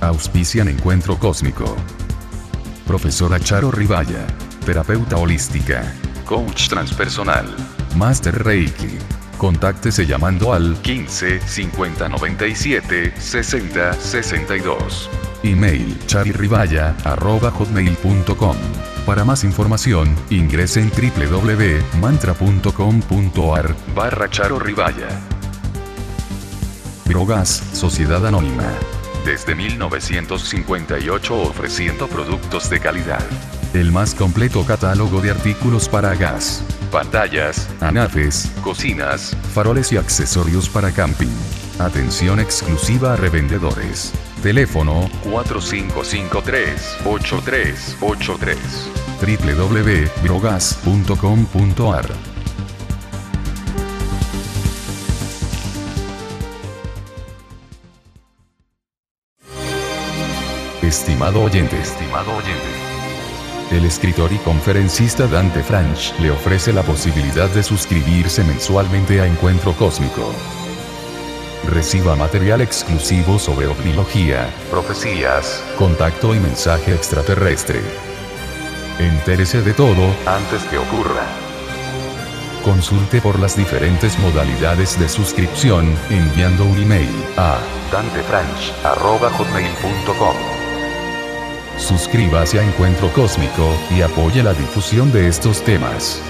Auspician Encuentro Cósmico. Profesora Charo Rivaya. Terapeuta holística. Coach transpersonal. Master Reiki. Contáctese llamando al 15 50 97 60 62. Email chariribaya.hotmail.com Para más información, ingrese en www.mantra.com.ar barra Charo Rivaya. Brogas, Sociedad Anónima. Desde 1958 ofreciendo productos de calidad. El más completo catálogo de artículos para gas, pantallas, anafes, cocinas, faroles y accesorios para camping. Atención exclusiva a revendedores. Teléfono 4553-8383 www.brogas.com.ar Estimado oyente, estimado oyente. El escritor y conferencista Dante Franch le ofrece la posibilidad de suscribirse mensualmente a Encuentro Cósmico. Reciba material exclusivo sobre ovnilogía, profecías, contacto y mensaje extraterrestre. Entérese de todo antes que ocurra. Consulte por las diferentes modalidades de suscripción enviando un email a dantefranch.hotmail.com. Suscríbase a Encuentro Cósmico y apoye la difusión de estos temas.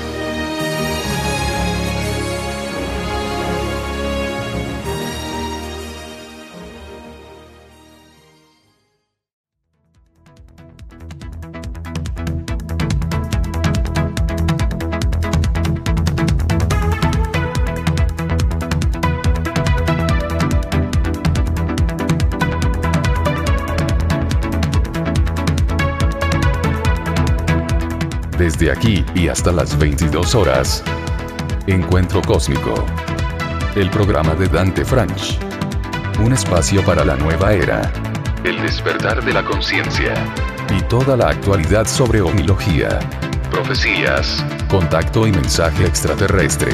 Hasta las 22 horas. Encuentro Cósmico. El programa de Dante Franch. Un espacio para la nueva era. El despertar de la conciencia. Y toda la actualidad sobre omnilogía. Profecías. Contacto y mensaje extraterrestre.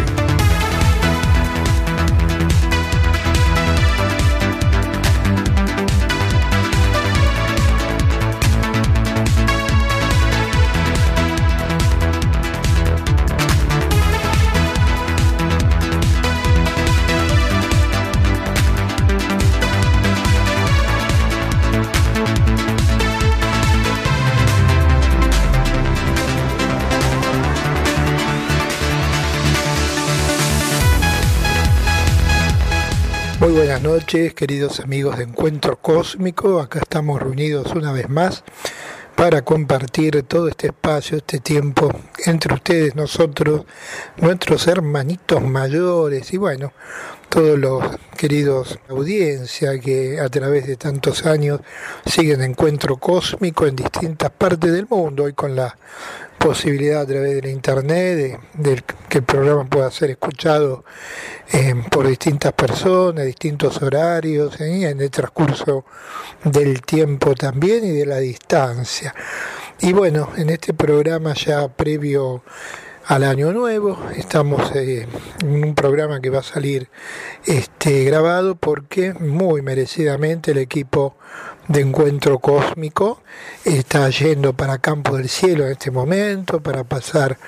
Noches, queridos amigos de Encuentro Cósmico. Acá estamos reunidos una vez más para compartir todo este espacio, este tiempo entre ustedes, nosotros, nuestros hermanitos mayores y bueno, todos los queridos audiencia que a través de tantos años siguen Encuentro Cósmico en distintas partes del mundo, hoy con la posibilidad a través de la internet de, que el programa pueda ser escuchado eh, por distintas personas, distintos horarios, ¿eh? en el transcurso del tiempo también y de la distancia. Y bueno, en este programa ya previo al año nuevo. Estamos eh, en un programa que va a salir este, grabado porque muy merecidamente el equipo de encuentro cósmico está yendo para Campo del Cielo en este momento para pasar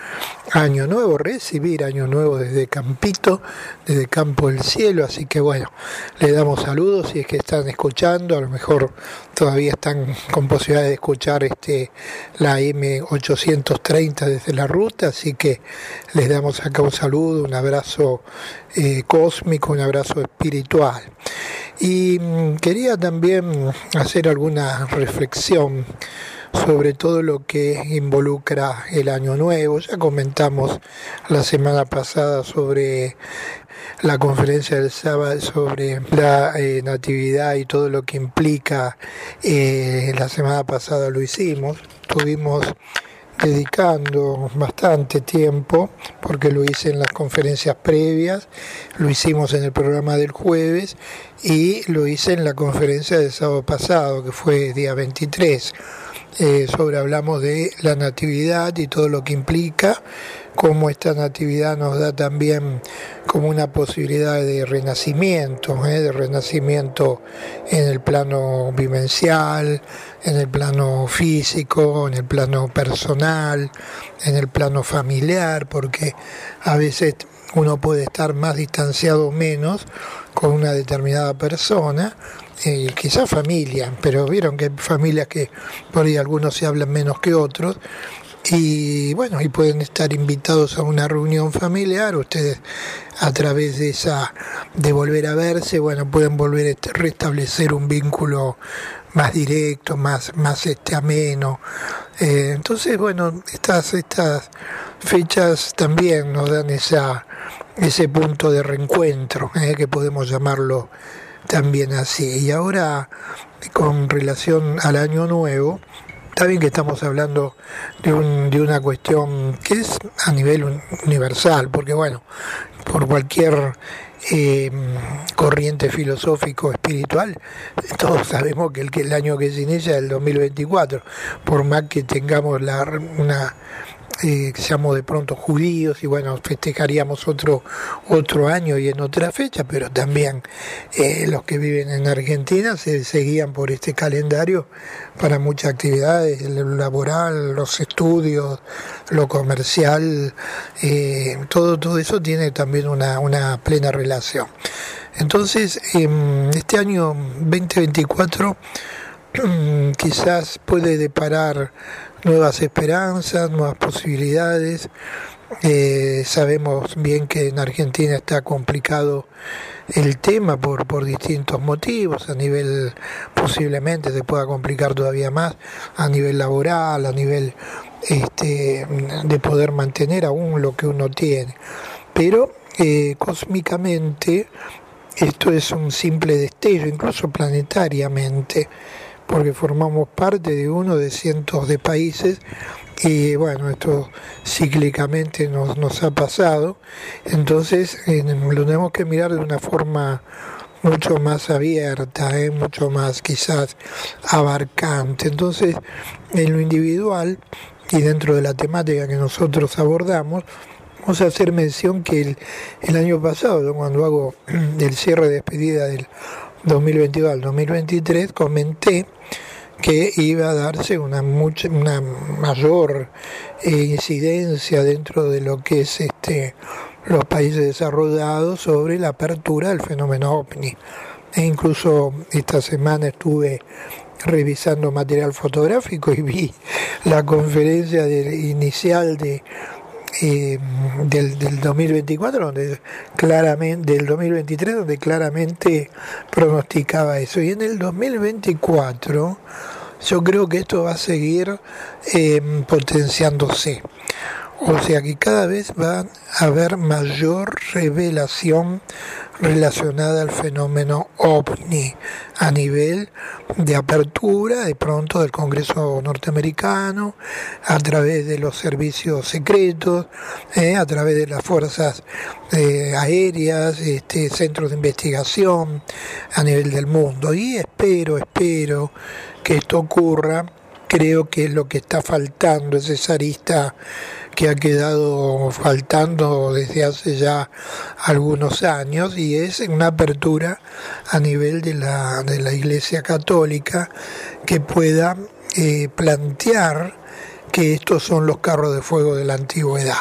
año nuevo, recibir año nuevo desde Campito, desde Campo del Cielo, así que bueno, le damos saludos si es que están escuchando, a lo mejor todavía están con posibilidad de escuchar este la M830 desde la ruta, así que les damos acá un saludo, un abrazo eh, cósmico, un abrazo espiritual. Y mm, quería también hacer alguna reflexión sobre todo lo que involucra el año nuevo. Ya comentamos la semana pasada sobre la conferencia del sábado sobre la eh, natividad y todo lo que implica. Eh, la semana pasada lo hicimos. Tuvimos dedicando bastante tiempo, porque lo hice en las conferencias previas, lo hicimos en el programa del jueves y lo hice en la conferencia del sábado pasado, que fue día 23. eh, sobre hablamos de la natividad y todo lo que implica, cómo esta natividad nos da también como una posibilidad de renacimiento, ¿eh? de renacimiento en el plano vivencial, en el plano físico, en el plano personal, en el plano familiar, porque a veces uno puede estar más distanciado o menos con una determinada persona, eh, quizás familia, pero vieron que hay familias que por ahí algunos se hablan menos que otros, y bueno, y pueden estar invitados a una reunión familiar, ustedes a través de esa, de volver a verse, bueno, pueden volver a restablecer un vínculo más directo, más, más este ameno. Eh, entonces, bueno, estas, estas fechas también nos dan esa, ese punto de reencuentro, eh, que podemos llamarlo también así. Y ahora, con relación al año nuevo, Está bien que estamos hablando de, un, de una cuestión que es a nivel universal, porque bueno, por cualquier eh, corriente filosófico espiritual, todos sabemos que el, que el año que se inicia es el 2024, por más que tengamos la, una eh, seamos de pronto judíos y bueno, festejaríamos otro, otro año y en otra fecha, pero también eh, los que viven en Argentina se seguían por este calendario para muchas actividades, lo laboral, los estudios, lo comercial, eh, todo, todo eso tiene también una, una plena relación. Entonces, este año 2024 quizás puede deparar nuevas esperanzas, nuevas posibilidades. Eh, sabemos bien que en Argentina está complicado el tema por, por distintos motivos, a nivel posiblemente se pueda complicar todavía más, a nivel laboral, a nivel este, de poder mantener aún lo que uno tiene. Pero eh, cósmicamente esto es un simple destello, incluso planetariamente porque formamos parte de uno de cientos de países y bueno, esto cíclicamente nos, nos ha pasado, entonces lo tenemos que mirar de una forma mucho más abierta, ¿eh? mucho más quizás abarcante. Entonces, en lo individual y dentro de la temática que nosotros abordamos, vamos a hacer mención que el, el año pasado, cuando hago el cierre de despedida del 2022 al 2023 comenté que iba a darse una, mucha, una mayor eh, incidencia dentro de lo que es este los países desarrollados sobre la apertura del fenómeno ovni. E incluso esta semana estuve revisando material fotográfico y vi la conferencia inicial de eh, del, del 2024, donde claramente, del 2023, donde claramente pronosticaba eso. Y en el 2024 yo creo que esto va a seguir eh, potenciándose. O sea que cada vez va a haber mayor revelación relacionada al fenómeno ovni a nivel de apertura de pronto del Congreso norteamericano, a través de los servicios secretos, eh, a través de las fuerzas eh, aéreas, este, centros de investigación a nivel del mundo. Y espero, espero que esto ocurra. Creo que es lo que está faltando, es esa arista que ha quedado faltando desde hace ya algunos años y es una apertura a nivel de la, de la Iglesia Católica que pueda eh, plantear que estos son los carros de fuego de la antigüedad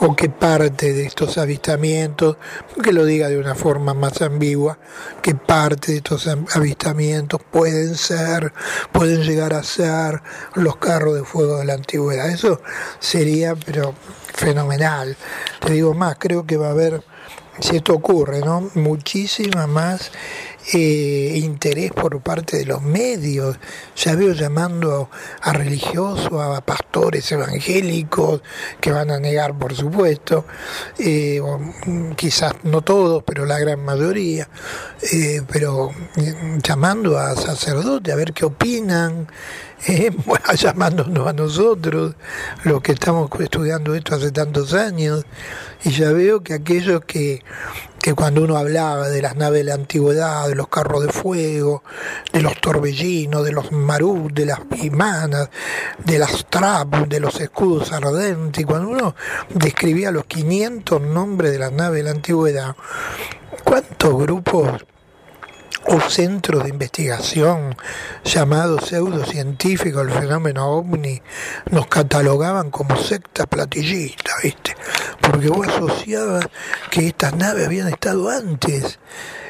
o que parte de estos avistamientos, que lo diga de una forma más ambigua, que parte de estos avistamientos pueden ser, pueden llegar a ser los carros de fuego de la antigüedad. Eso sería, pero fenomenal. Te digo más, creo que va a haber, si esto ocurre, ¿no? Muchísima más eh, interés por parte de los medios. Ya veo llamando a religiosos, a pastores evangélicos, que van a negar, por supuesto, eh, quizás no todos, pero la gran mayoría, eh, pero llamando a sacerdotes a ver qué opinan. llamándonos a nosotros, los que estamos estudiando esto hace tantos años, y ya veo que aquellos que que cuando uno hablaba de las naves de la antigüedad, de los carros de fuego, de los torbellinos, de los marú, de las imanas, de las trap, de los escudos ardentes, cuando uno describía los 500 nombres de las naves de la antigüedad, ¿cuántos grupos o centros de investigación llamados pseudocientíficos el fenómeno ovni nos catalogaban como secta platillista, ¿viste? Porque vos asociabas que estas naves habían estado antes,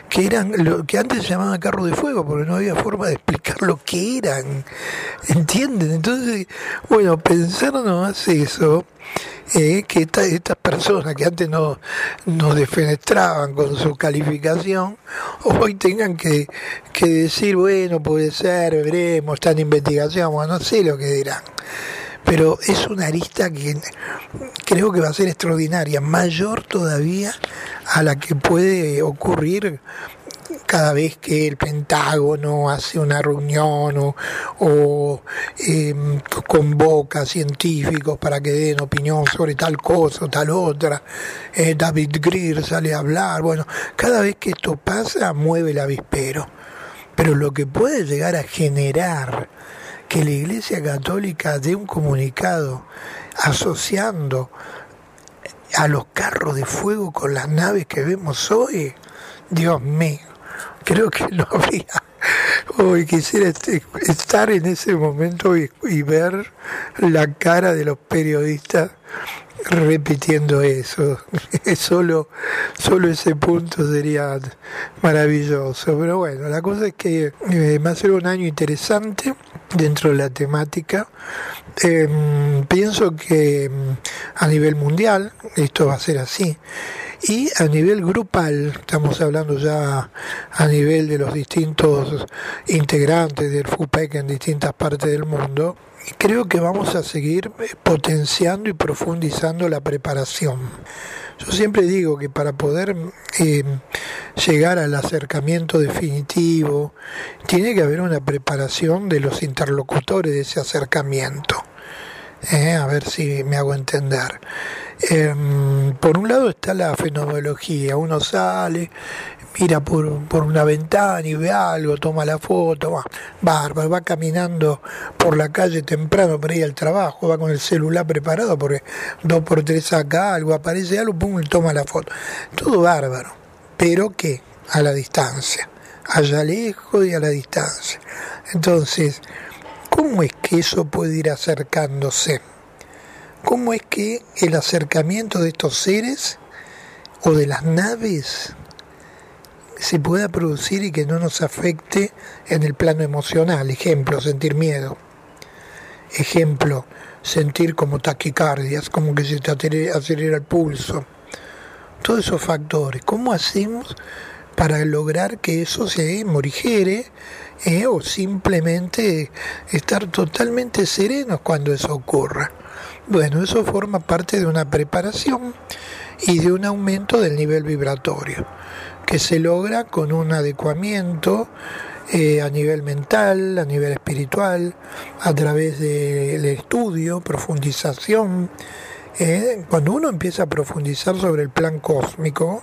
que eran lo que antes se llamaban carro de fuego, porque no había forma de explicar lo que eran, ¿entienden? Entonces, bueno, pensar nomás eso eh, que estas personas que antes no nos defenestraban con su calificación, hoy tengan que, decir, bueno, puede ser, veremos, está en investigación, bueno, no sé lo que dirán. Pero es una arista que creo que va a ser extraordinaria, mayor todavía a la que puede ocurrir cada vez que el Pentágono hace una reunión o, em, convoca científicos para que den opinión sobre tal cosa o tal otra, eh, David Greer sale a hablar, bueno, cada vez que esto pasa mueve el avispero, pero lo que puede llegar a generar que la Iglesia Católica dé un comunicado asociando a los carros de fuego con las naves que vemos hoy, Dios mío creo que no había. Hoy quisiera este, estar en ese momento y, ver la cara de los periodistas repitiendo eso. solo, solo ese punto sería maravilloso. Pero bueno, la cosa es que va a ser un año interesante dentro de la temática. Em, pienso que em, a nivel mundial esto va a ser así. Y a nivel grupal, estamos hablando ya a nivel de los distintos integrantes del FUPEC en distintas partes del mundo, creo que vamos a seguir eh, potenciando y profundizando la preparación. Yo siempre digo que para poder eh, llegar al acercamiento definitivo, tiene que haber una preparación de los interlocutores de ese acercamiento. Eh, a ver si me hago entender. Em, por un lado está la fenomenología, uno sale, mira por, una ventana y ve algo, toma la foto, va, bárbaro, va caminando por la calle temprano para ir al trabajo, va con el celular preparado porque dos por tres saca algo, aparece algo, pum, toma la foto. Todo bárbaro, pero ¿qué? A la distancia, allá lejos y a la distancia. Entonces, ¿cómo es que eso puede ir acercándose? Cómo es que el acercamiento de estos seres o de las naves se pueda producir y que no nos afecte en el plano emocional. Ejemplo, sentir miedo. Ejemplo, sentir como taquicardias, como que se te acelera el pulso. Todos esos factores. ¿Cómo hacemos para lograr que eso se morigere eh, o simplemente estar totalmente serenos cuando eso ocurra? Bueno, eso forma parte de una preparación y de un aumento del nivel vibratorio, que se logra con un adecuamiento eh, a nivel mental, a nivel espiritual, a través del estudio, profundización. Eh, cuando uno empieza a profundizar sobre el plan cósmico,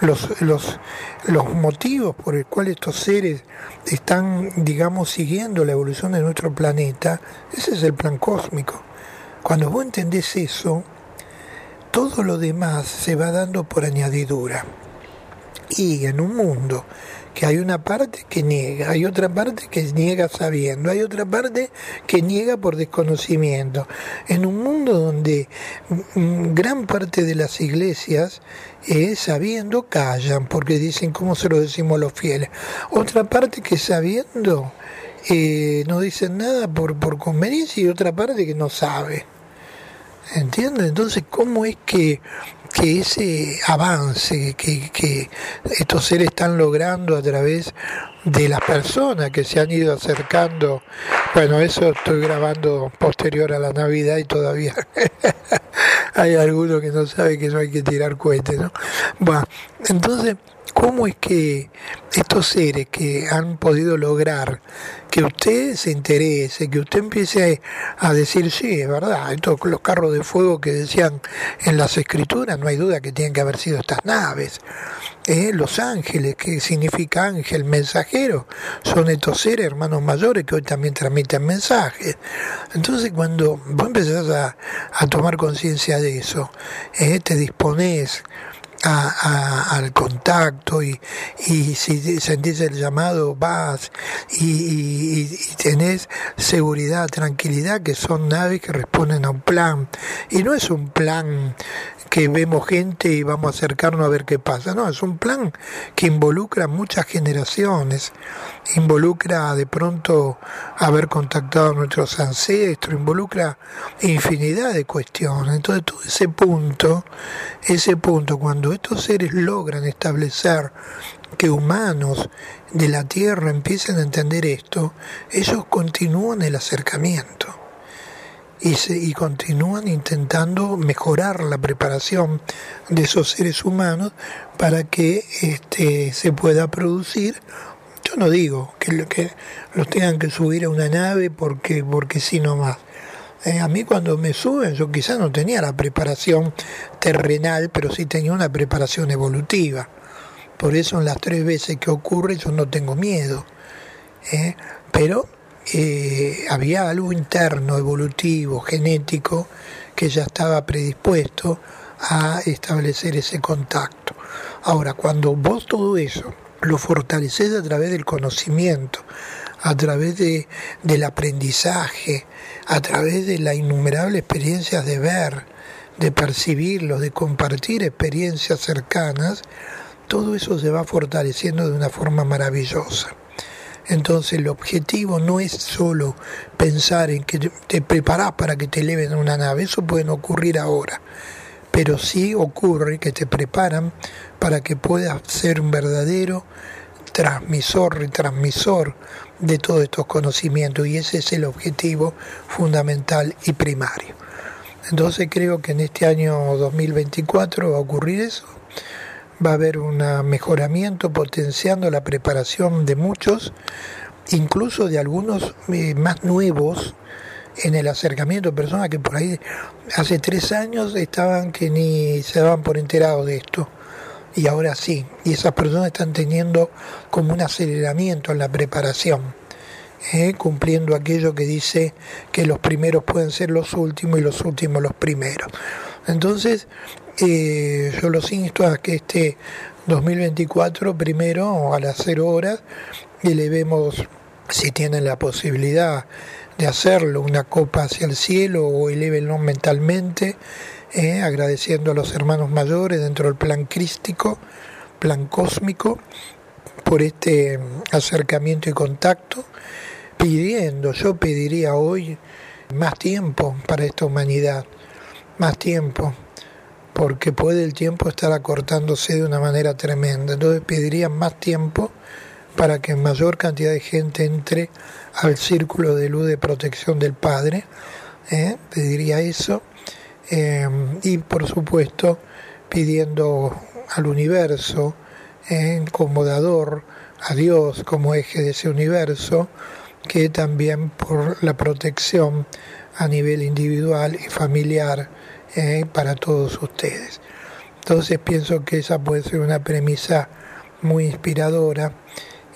los, los, los motivos por los cuales estos seres están, digamos, siguiendo la evolución de nuestro planeta, ese es el plan cósmico. Cuando vos entendés eso, todo lo demás se va dando por añadidura. Y en un mundo que hay una parte que niega, hay otra parte que niega sabiendo, hay otra parte que niega por desconocimiento. En un mundo donde gran parte de las iglesias eh, sabiendo callan porque dicen cómo se lo decimos los fieles. Otra parte que sabiendo eh, no dicen nada por, por conveniencia y otra parte que no sabe. ¿Entiendes? Entonces, ¿cómo es que, ese avance que, estos seres están logrando a través de las personas que se han ido acercando? Bueno, eso estoy grabando posterior a la Navidad y todavía hay alguno que no sabe que no hay que tirar cohetes, ¿no? Bueno, entonces, cómo es que estos seres que han podido lograr que usted se interese, que usted empiece a decir, sí, es verdad, estos, los carros de fuego que decían en las escrituras, no hay duda que tienen que haber sido estas naves. ¿eh? Los ángeles, que significa ángel, mensajero, son estos seres hermanos mayores que hoy también transmiten mensajes. Entonces cuando vos empezás a, tomar conciencia de eso, ¿eh? te dispones al contacto y, y, si sentís el llamado vas y, y, tenés seguridad, tranquilidad, que son naves que responden a un plan. Y no es un plan que vemos gente y vamos a acercarnos a ver qué pasa. No, es un plan que involucra muchas generaciones, involucra de pronto haber contactado a nuestros ancestros, involucra infinidad de cuestiones. Entonces todo ese punto, ese punto, cuando estos seres logran establecer que humanos de la Tierra empiecen a entender esto, ellos continúan el acercamiento y, continúan intentando mejorar la preparación de esos seres humanos para que este, se pueda producir. Yo no digo que, los tengan que subir a una nave porque, porque sí nomás. Eh, a mí cuando me suben, yo quizás no tenía la preparación terrenal, pero sí tenía una preparación evolutiva. Por eso en las tres veces que ocurre yo no tengo miedo. ¿eh? Pero eh, había algo interno, evolutivo, genético, que ya estaba predispuesto a establecer ese contacto. Ahora, cuando vos todo eso lo fortaleces a través del conocimiento, a través de, del aprendizaje, a través de la innumerable experiencias de ver, de percibirlo, de compartir experiencias cercanas, todo eso se va fortaleciendo de una forma maravillosa. Entonces el objetivo no es solo pensar en que te preparas para que te eleven a una nave, eso puede ocurrir ahora, pero sí ocurre que te preparan para que puedas ser un verdadero transmisor, retransmisor de todos estos conocimientos y ese es el objetivo fundamental y primario. Entonces creo que en este año 2024 va a ocurrir eso va a haber un mejoramiento potenciando la preparación de muchos, incluso de algunos eh, más nuevos en el acercamiento, personas que por ahí hace tres años estaban que ni se daban por enterados de esto. Y ahora sí, y esas personas están teniendo como un aceleramiento en la preparación, ¿eh? cumpliendo aquello que dice que los primeros pueden ser los últimos y los últimos los primeros. Entonces, eh, yo los insto a que este 2024, primero a las 0 horas, elevemos, si tienen la posibilidad de hacerlo, una copa hacia el cielo o elevenlo mentalmente, eh, agradeciendo a los hermanos mayores dentro del plan crístico, plan cósmico, por este acercamiento y contacto, pidiendo, yo pediría hoy más tiempo para esta humanidad, más tiempo, porque puede el tiempo estar acortándose de una manera tremenda. Entonces pediría más tiempo para que mayor cantidad de gente entre al círculo de luz de protección del Padre. ¿eh? Pediría eso. Eh, y por supuesto pidiendo al universo ¿eh? como dador, a Dios como eje de ese universo, que también por la protección a nivel individual y familiar eh, para todos ustedes. Entonces pienso que esa puede ser una premisa muy inspiradora,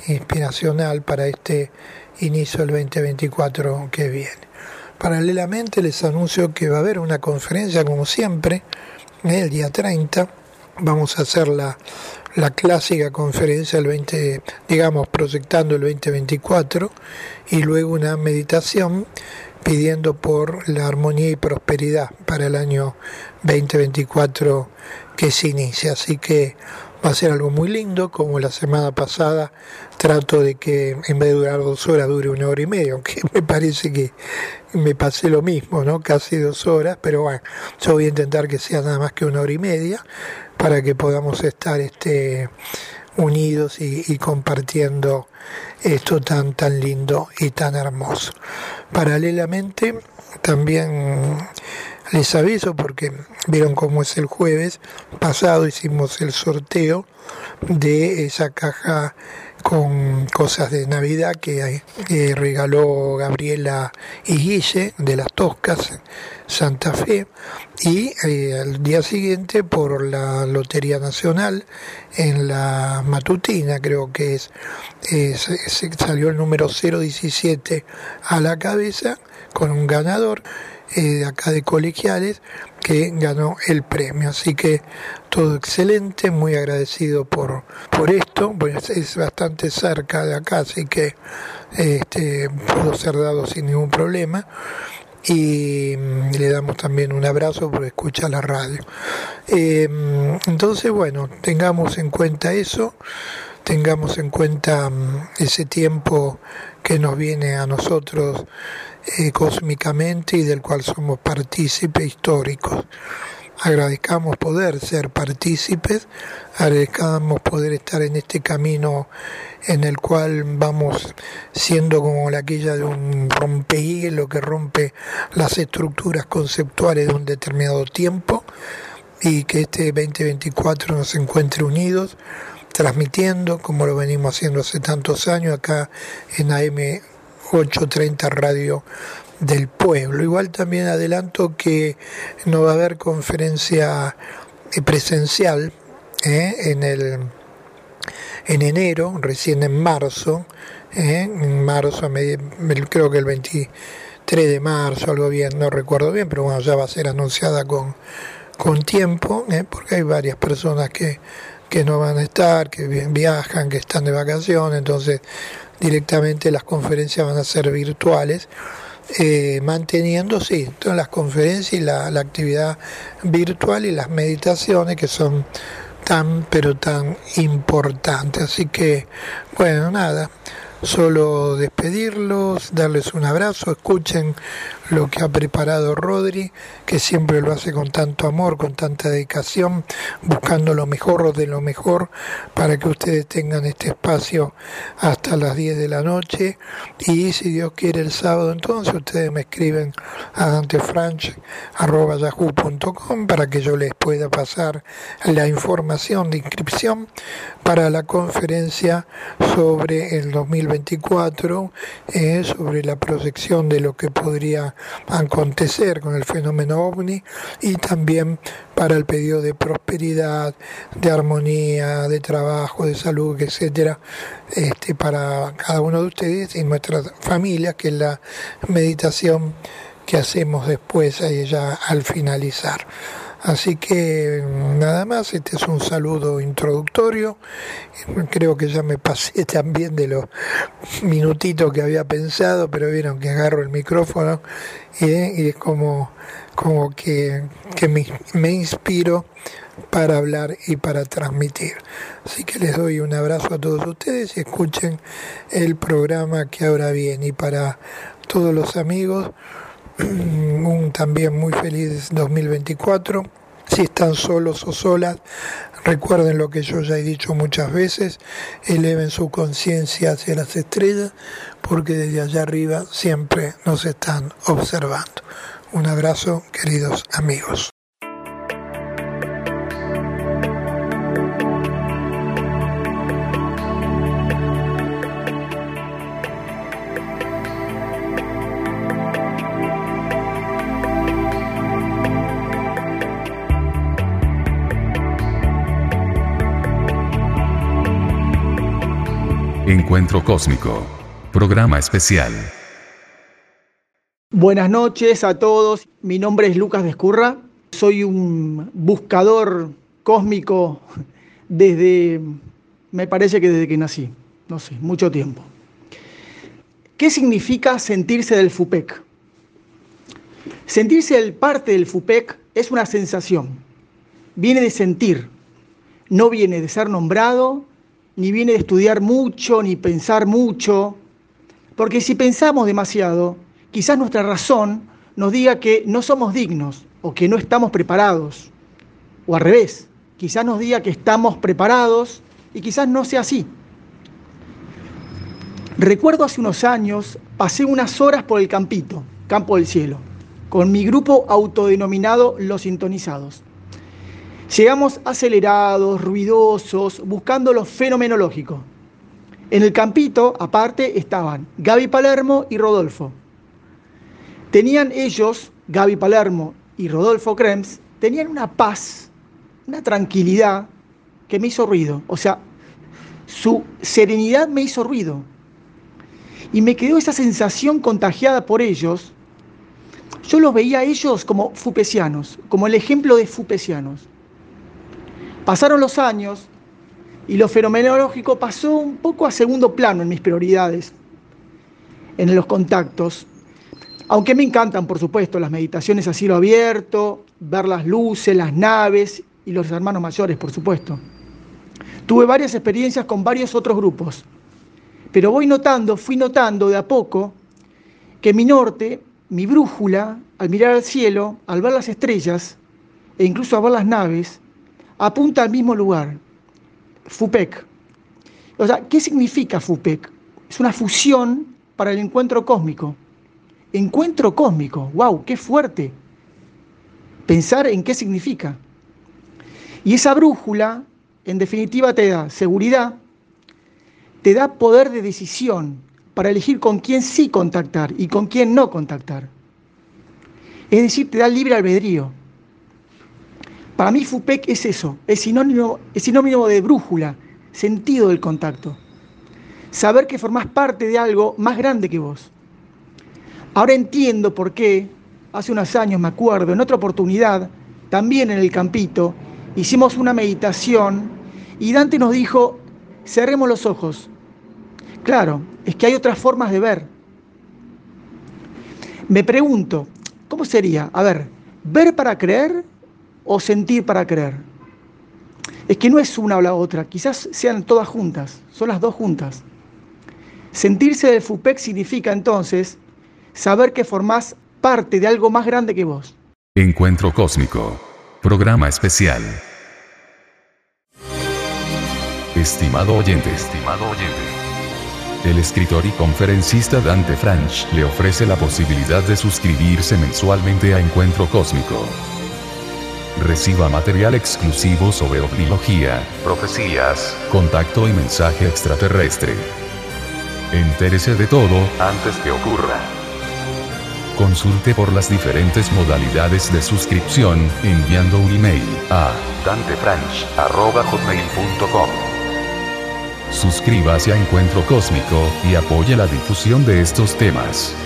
inspiracional para este inicio del 2024 que viene. Paralelamente les anuncio que va a haber una conferencia como siempre el día 30. Vamos a hacer la, la clásica conferencia el 20, digamos, proyectando el 2024 y luego una meditación pidiendo por la armonía y prosperidad para el año 2024 que se inicia. Así que va a ser algo muy lindo, como la semana pasada trato de que en vez de durar dos horas dure una hora y media, aunque me parece que me pasé lo mismo, ¿no? Casi dos horas, pero bueno, yo voy a intentar que sea nada más que una hora y media para que podamos estar este unidos y, compartiendo esto tan tan lindo y tan hermoso. Paralelamente también les aviso porque vieron cómo es el jueves pasado, hicimos el sorteo de esa caja con cosas de Navidad que regaló Gabriela y de las Toscas, Santa Fe, y eh, al día siguiente por la Lotería Nacional en la matutina, creo que es, salió el número 017 a la cabeza con un ganador eh, acá de colegiales que ganó el premio. Así que todo excelente, muy agradecido por, por esto, pues es bastante cerca de acá, así que este, pudo ser dado sin ningún problema. Y mm, le damos también un abrazo por escuchar la radio. Em, entonces, bueno, tengamos en cuenta eso, tengamos en cuenta mm, ese tiempo que nos viene a nosotros eh, cósmicamente y del cual somos partícipes históricos. Agradezcamos poder ser partícipes, agradezcamos poder estar en este camino en el cual vamos siendo como la aquella de un rompehielo que rompe las estructuras conceptuales de un determinado tiempo y que este 2024 nos encuentre unidos, transmitiendo como lo venimos haciendo hace tantos años acá en AM 8.30 Radio del Pueblo. Igual también adelanto que no va a haber conferencia eh, presencial eh, en el en enero, recién en marzo, eh, en marzo, creo que el 23 de marzo, algo bien, no recuerdo bien, pero bueno, ya va a ser anunciada con, con tiempo, porque hay varias personas que, que no van a estar, que viajan, que están de vacaciones, entonces directamente las conferencias van a ser virtuales, eh, manteniendo, sí, todas las conferencias y la, la actividad virtual y las meditaciones que son tan, pero tan importantes. Así que, bueno, nada, solo despedirlos, darles un abrazo, escuchen lo que ha preparado Rodri, que siempre lo hace con tanto amor, con tanta dedicación, buscando lo mejor de lo mejor para que ustedes tengan este espacio hasta las 10 de la noche. Y si Dios quiere el sábado, entonces ustedes me escriben a dantefranch.yahoo.com para que yo les pueda pasar la información de inscripción para la conferencia sobre el 2024, eh, sobre la proyección de lo que podría acontecer con el fenómeno ovni y también para el pedido de prosperidad, de armonía, de trabajo, de salud, etcétera, este, para cada uno de ustedes y nuestras familias, que es la meditación que hacemos después ya al finalizar. Así que nada más, este es un saludo introductorio. Creo que ya me pasé también de los minutitos que había pensado, pero vieron que agarro el micrófono y es como, como que, me, me inspiro para hablar y para transmitir. Así que les doy un abrazo a todos ustedes y escuchen el programa que ahora viene. Y para todos los amigos, un también muy feliz 2024. Si están solos o solas, recuerden lo que yo ya he dicho muchas veces, eleven su conciencia hacia las estrellas, porque desde allá arriba siempre nos están observando. Un abrazo, queridos amigos. Encuentro Cósmico. Programa especial. Buenas noches a todos. Mi nombre es Lucas Descurra. Soy un buscador cósmico desde, me parece que desde que nací. No sé, mucho tiempo. ¿Qué significa sentirse del FUPEC? Sentirse el parte del FUPEC es una sensación. Viene de sentir. No viene de ser nombrado, ni viene de estudiar mucho, ni pensar mucho, porque si pensamos demasiado, quizás nuestra razón nos diga que no somos dignos o que no estamos preparados, o al revés, quizás nos diga que estamos preparados y quizás no sea así. Recuerdo hace unos años, pasé unas horas por el campito, Campo del Cielo. con mi grupo autodenominado Los Sintonizados. Llegamos acelerados, ruidosos, buscando lo fenomenológico. En el campito, aparte, estaban Gaby Palermo y Rodolfo. Tenían ellos, Gaby Palermo y Rodolfo Krems, tenían una paz, una tranquilidad que me hizo ruido. O sea, su serenidad me hizo ruido. Y me quedó esa sensación contagiada por ellos. Yo los veía a ellos como fupesianos, como el ejemplo de fupesianos. Pasaron los años y lo fenomenológico pasó un poco a segundo plano en mis prioridades, en los contactos. Aunque me encantan, por supuesto, las meditaciones a cielo abierto, ver las luces, las naves y los hermanos mayores, por supuesto. Tuve varias experiencias con varios otros grupos, pero voy notando, fui notando de a poco que mi norte, mi brújula, al mirar al cielo, al ver las estrellas e incluso a ver las naves, apunta al mismo lugar, FUPEC. O sea, ¿qué significa FUPEC? Es una fusión para el encuentro cósmico. Encuentro cósmico, wow, qué fuerte. Pensar en qué significa. Y esa brújula, en definitiva, te da seguridad, te da poder de decisión para elegir con quién sí contactar y con quién no contactar. Es decir, te da libre albedrío. Para mí FUPEC es eso, es sinónimo, es sinónimo de brújula, sentido del contacto. Saber que formás parte de algo más grande que vos. Ahora entiendo por qué, hace unos años me acuerdo, en otra oportunidad, también en el campito, hicimos una meditación y Dante nos dijo, cerremos los ojos. Claro, es que hay otras formas de ver. Me pregunto, ¿cómo sería? A ver, ¿ver para creer o sentir para creer. Es que no es una o la otra, quizás sean todas juntas, son las dos juntas. Sentirse del FUPEC significa entonces saber que formás parte de algo más grande que vos. Encuentro Cósmico. Programa especial. Estimado oyente, estimado oyente. El escritor y conferencista Dante Franch le ofrece la posibilidad de suscribirse mensualmente a Encuentro Cósmico. Reciba material exclusivo sobre ovnilogía, profecías, contacto y mensaje extraterrestre. Entérese de todo antes que ocurra. Consulte por las diferentes modalidades de suscripción enviando un email a dantefranch.com. Suscríbase a Encuentro Cósmico y apoye la difusión de estos temas.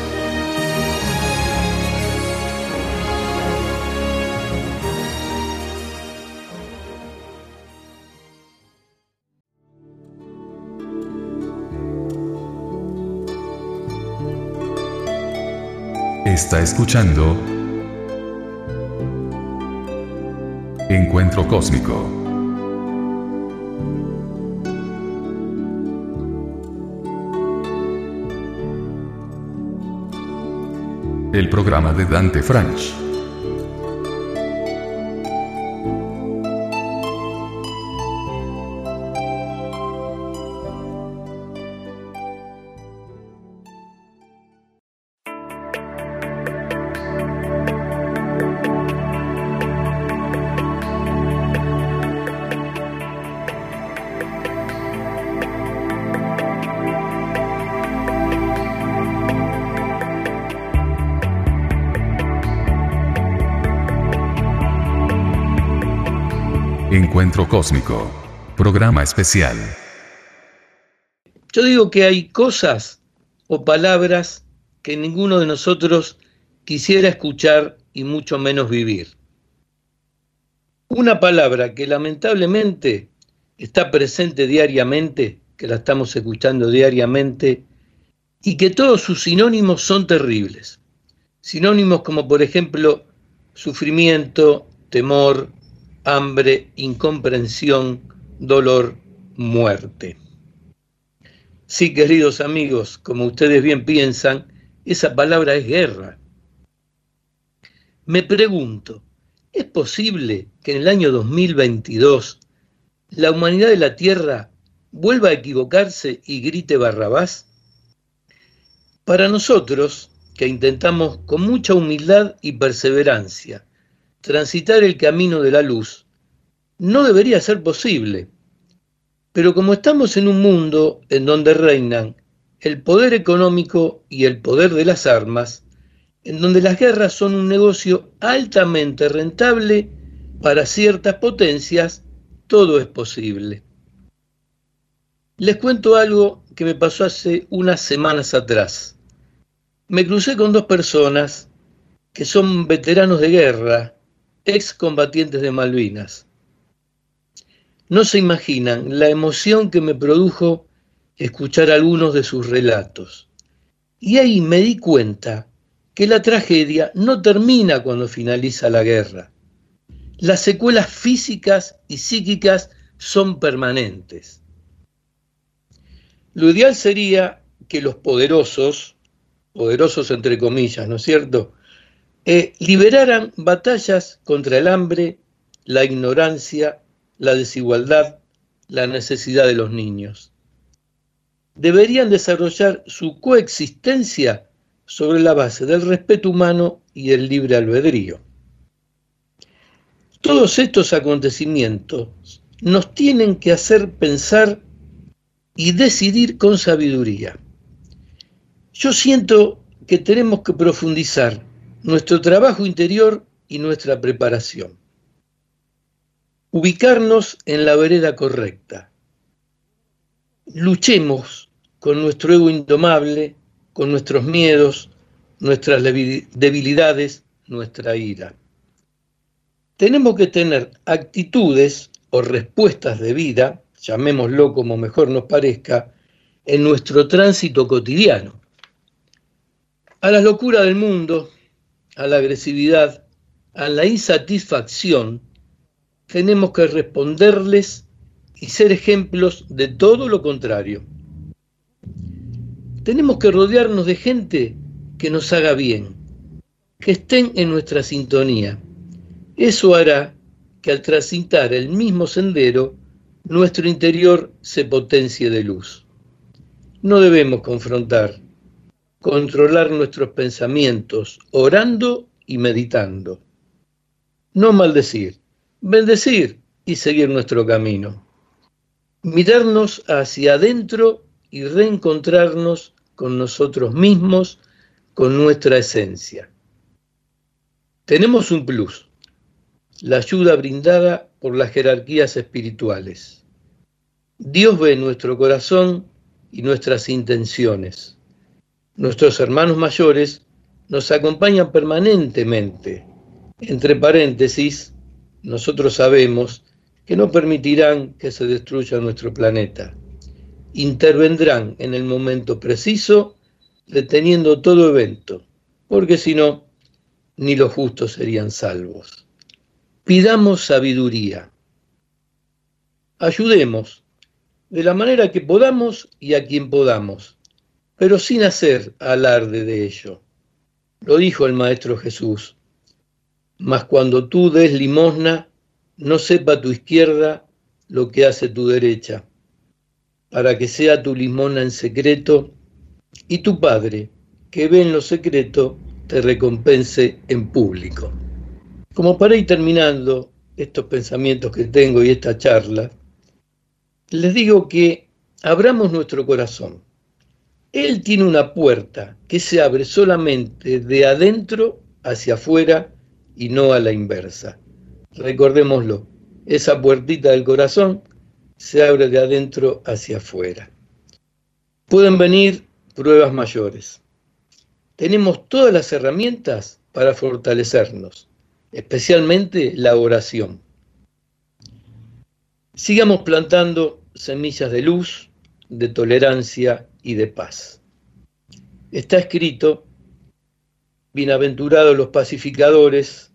Está escuchando Encuentro Cósmico. El programa de Dante Franch. Encuentro Cósmico. Programa especial. Yo digo que hay cosas o palabras que ninguno de nosotros quisiera escuchar y mucho menos vivir. Una palabra que lamentablemente está presente diariamente, que la estamos escuchando diariamente, y que todos sus sinónimos son terribles. Sinónimos como por ejemplo sufrimiento, temor, hambre, incomprensión, dolor, muerte. Sí, queridos amigos, como ustedes bien piensan, esa palabra es guerra. Me pregunto, ¿es posible que en el año 2022 la humanidad de la Tierra vuelva a equivocarse y grite Barrabás? Para nosotros, que intentamos con mucha humildad y perseverancia transitar el camino de la luz, no debería ser posible. Pero como estamos en un mundo en donde reinan el poder económico y el poder de las armas, en donde las guerras son un negocio altamente rentable para ciertas potencias, todo es posible. Les cuento algo que me pasó hace unas semanas atrás. Me crucé con dos personas que son veteranos de guerra, excombatientes de Malvinas. No se imaginan la emoción que me produjo escuchar algunos de sus relatos. Y ahí me di cuenta que la tragedia no termina cuando finaliza la guerra. Las secuelas físicas y psíquicas son permanentes. Lo ideal sería que los poderosos, poderosos entre comillas, ¿no es cierto?, eh, liberaran batallas contra el hambre, la ignorancia, la desigualdad, la necesidad de los niños. Deberían desarrollar su coexistencia sobre la base del respeto humano y el libre albedrío. Todos estos acontecimientos nos tienen que hacer pensar y decidir con sabiduría. Yo siento que tenemos que profundizar nuestro trabajo interior y nuestra preparación. Ubicarnos en la vereda correcta. Luchemos con nuestro ego indomable, con nuestros miedos, nuestras debilidades, nuestra ira. Tenemos que tener actitudes o respuestas de vida llamémoslo como mejor nos parezca, en nuestro tránsito cotidiano. A la locura del mundo, a la agresividad, a la insatisfacción, tenemos que responderles y ser ejemplos de todo lo contrario. Tenemos que rodearnos de gente que nos haga bien, que estén en nuestra sintonía. Eso hará que al transitar el mismo sendero nuestro interior se potencie de luz. No debemos confrontar, controlar nuestros pensamientos, orando y meditando. No maldecir, bendecir y seguir nuestro camino. Mirarnos hacia adentro y reencontrarnos con nosotros mismos, con nuestra esencia. Tenemos un plus, la ayuda brindada por las jerarquías espirituales. Dios ve nuestro corazón y nuestras intenciones. Nuestros hermanos mayores nos acompañan permanentemente. Entre paréntesis, nosotros sabemos que no permitirán que se destruya nuestro planeta. Intervendrán en el momento preciso, deteniendo todo evento, porque si no, ni los justos serían salvos. Pidamos sabiduría. Ayudemos de la manera que podamos y a quien podamos, pero sin hacer alarde de ello. Lo dijo el Maestro Jesús. Mas cuando tú des limosna, no sepa tu izquierda lo que hace tu derecha, para que sea tu limosna en secreto y tu Padre, que ve en lo secreto, te recompense en público. Como para ir terminando estos pensamientos que tengo y esta charla, les digo que abramos nuestro corazón. Él tiene una puerta que se abre solamente de adentro hacia afuera y no a la inversa. Recordémoslo, esa puertita del corazón se abre de adentro hacia afuera. Pueden venir pruebas mayores. Tenemos todas las herramientas para fortalecernos especialmente la oración. Sigamos plantando semillas de luz, de tolerancia y de paz. Está escrito, bienaventurados los pacificadores,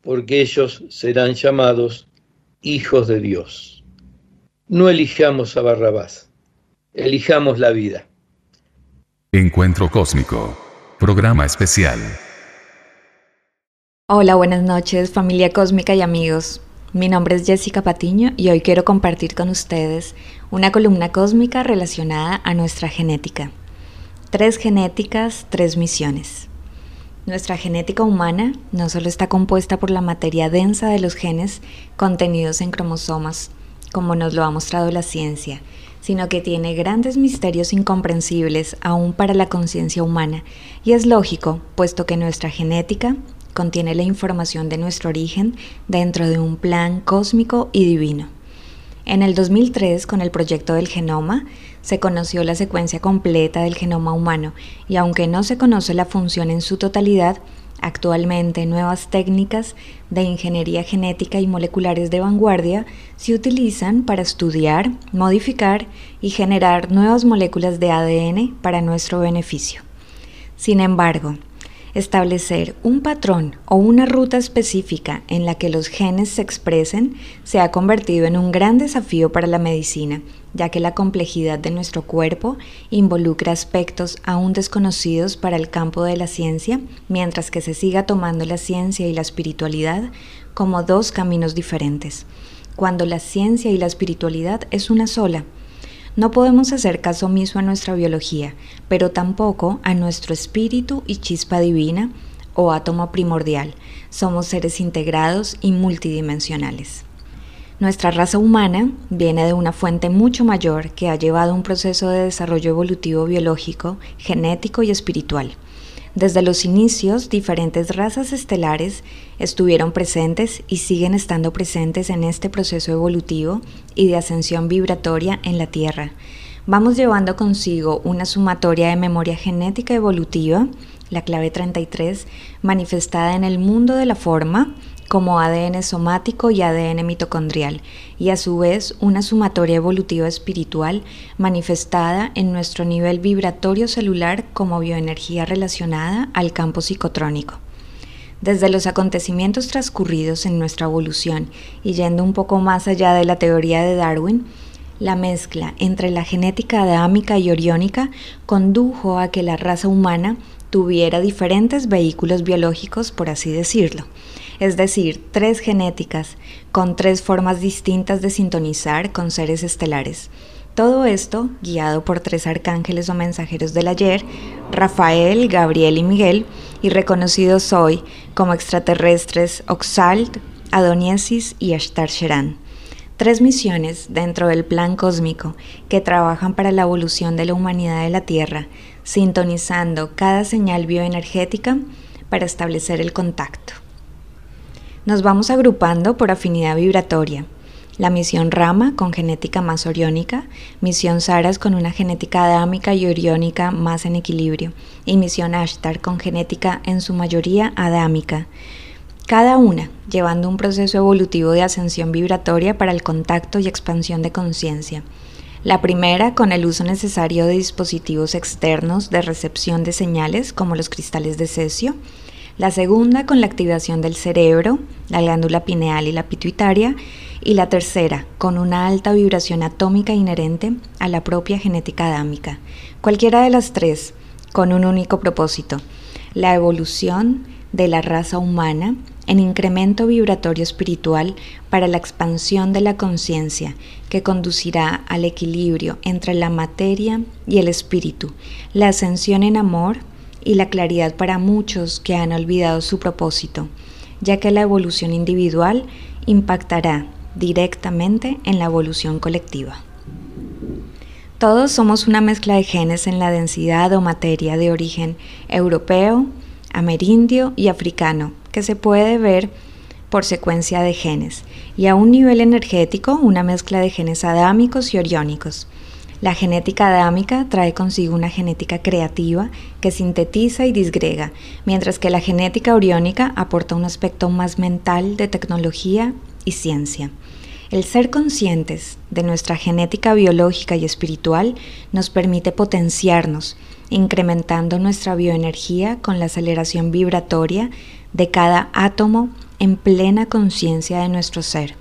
porque ellos serán llamados hijos de Dios. No elijamos a Barrabás, elijamos la vida. Encuentro Cósmico, programa especial. Hola, buenas noches familia cósmica y amigos. Mi nombre es Jessica Patiño y hoy quiero compartir con ustedes una columna cósmica relacionada a nuestra genética. Tres genéticas, tres misiones. Nuestra genética humana no solo está compuesta por la materia densa de los genes contenidos en cromosomas, como nos lo ha mostrado la ciencia, sino que tiene grandes misterios incomprensibles aún para la conciencia humana, y es lógico, puesto que nuestra genética contiene la información de nuestro origen dentro de un plan cósmico y divino. En el 2003, con el proyecto del genoma, se conoció la secuencia completa del genoma humano y aunque no se conoce la función en su totalidad, actualmente nuevas técnicas de ingeniería genética y moleculares de vanguardia se utilizan para estudiar, modificar y generar nuevas moléculas de ADN para nuestro beneficio. Sin embargo, Establecer un patrón o una ruta específica en la que los genes se expresen se ha convertido en un gran desafío para la medicina, ya que la complejidad de nuestro cuerpo involucra aspectos aún desconocidos para el campo de la ciencia, mientras que se siga tomando la ciencia y la espiritualidad como dos caminos diferentes, cuando la ciencia y la espiritualidad es una sola no podemos hacer caso omiso a nuestra biología, pero tampoco a nuestro espíritu y chispa divina o átomo primordial. Somos seres integrados y multidimensionales. Nuestra raza humana viene de una fuente mucho mayor que ha llevado un proceso de desarrollo evolutivo biológico, genético y espiritual. Desde los inicios, diferentes razas estelares estuvieron presentes y siguen estando presentes en este proceso evolutivo y de ascensión vibratoria en la Tierra. Vamos llevando consigo una sumatoria de memoria genética evolutiva, la clave 33, manifestada en el mundo de la forma, como ADN somático y ADN mitocondrial, y a su vez una sumatoria evolutiva espiritual manifestada en nuestro nivel vibratorio celular como bioenergía relacionada al campo psicotrónico. Desde los acontecimientos transcurridos en nuestra evolución y yendo un poco más allá de la teoría de Darwin, la mezcla entre la genética adámica y oriónica condujo a que la raza humana tuviera diferentes vehículos biológicos, por así decirlo es decir, tres genéticas con tres formas distintas de sintonizar con seres estelares. Todo esto guiado por tres arcángeles o mensajeros del ayer, Rafael, Gabriel y Miguel, y reconocidos hoy como extraterrestres Oxalt, Adoniesis y Ashtar Sheran. Tres misiones dentro del plan cósmico que trabajan para la evolución de la humanidad de la Tierra, sintonizando cada señal bioenergética para establecer el contacto. Nos vamos agrupando por afinidad vibratoria. La misión Rama con genética más oriónica, misión Saras con una genética adámica y oriónica más en equilibrio, y misión Ashtar con genética en su mayoría adámica. Cada una llevando un proceso evolutivo de ascensión vibratoria para el contacto y expansión de conciencia. La primera con el uso necesario de dispositivos externos de recepción de señales como los cristales de cesio, la segunda con la activación del cerebro, la glándula pineal y la pituitaria, y la tercera con una alta vibración atómica inherente a la propia genética adámica. Cualquiera de las tres con un único propósito, la evolución de la raza humana en incremento vibratorio espiritual para la expansión de la conciencia que conducirá al equilibrio entre la materia y el espíritu, la ascensión en amor y la claridad para muchos que han olvidado su propósito, ya que la evolución individual impactará directamente en la evolución colectiva. Todos somos una mezcla de genes en la densidad o materia de origen europeo, amerindio y africano, que se puede ver por secuencia de genes, y a un nivel energético una mezcla de genes adámicos y oriónicos. La genética adámica trae consigo una genética creativa que sintetiza y disgrega, mientras que la genética oriónica aporta un aspecto más mental de tecnología y ciencia. El ser conscientes de nuestra genética biológica y espiritual nos permite potenciarnos, incrementando nuestra bioenergía con la aceleración vibratoria de cada átomo en plena conciencia de nuestro ser.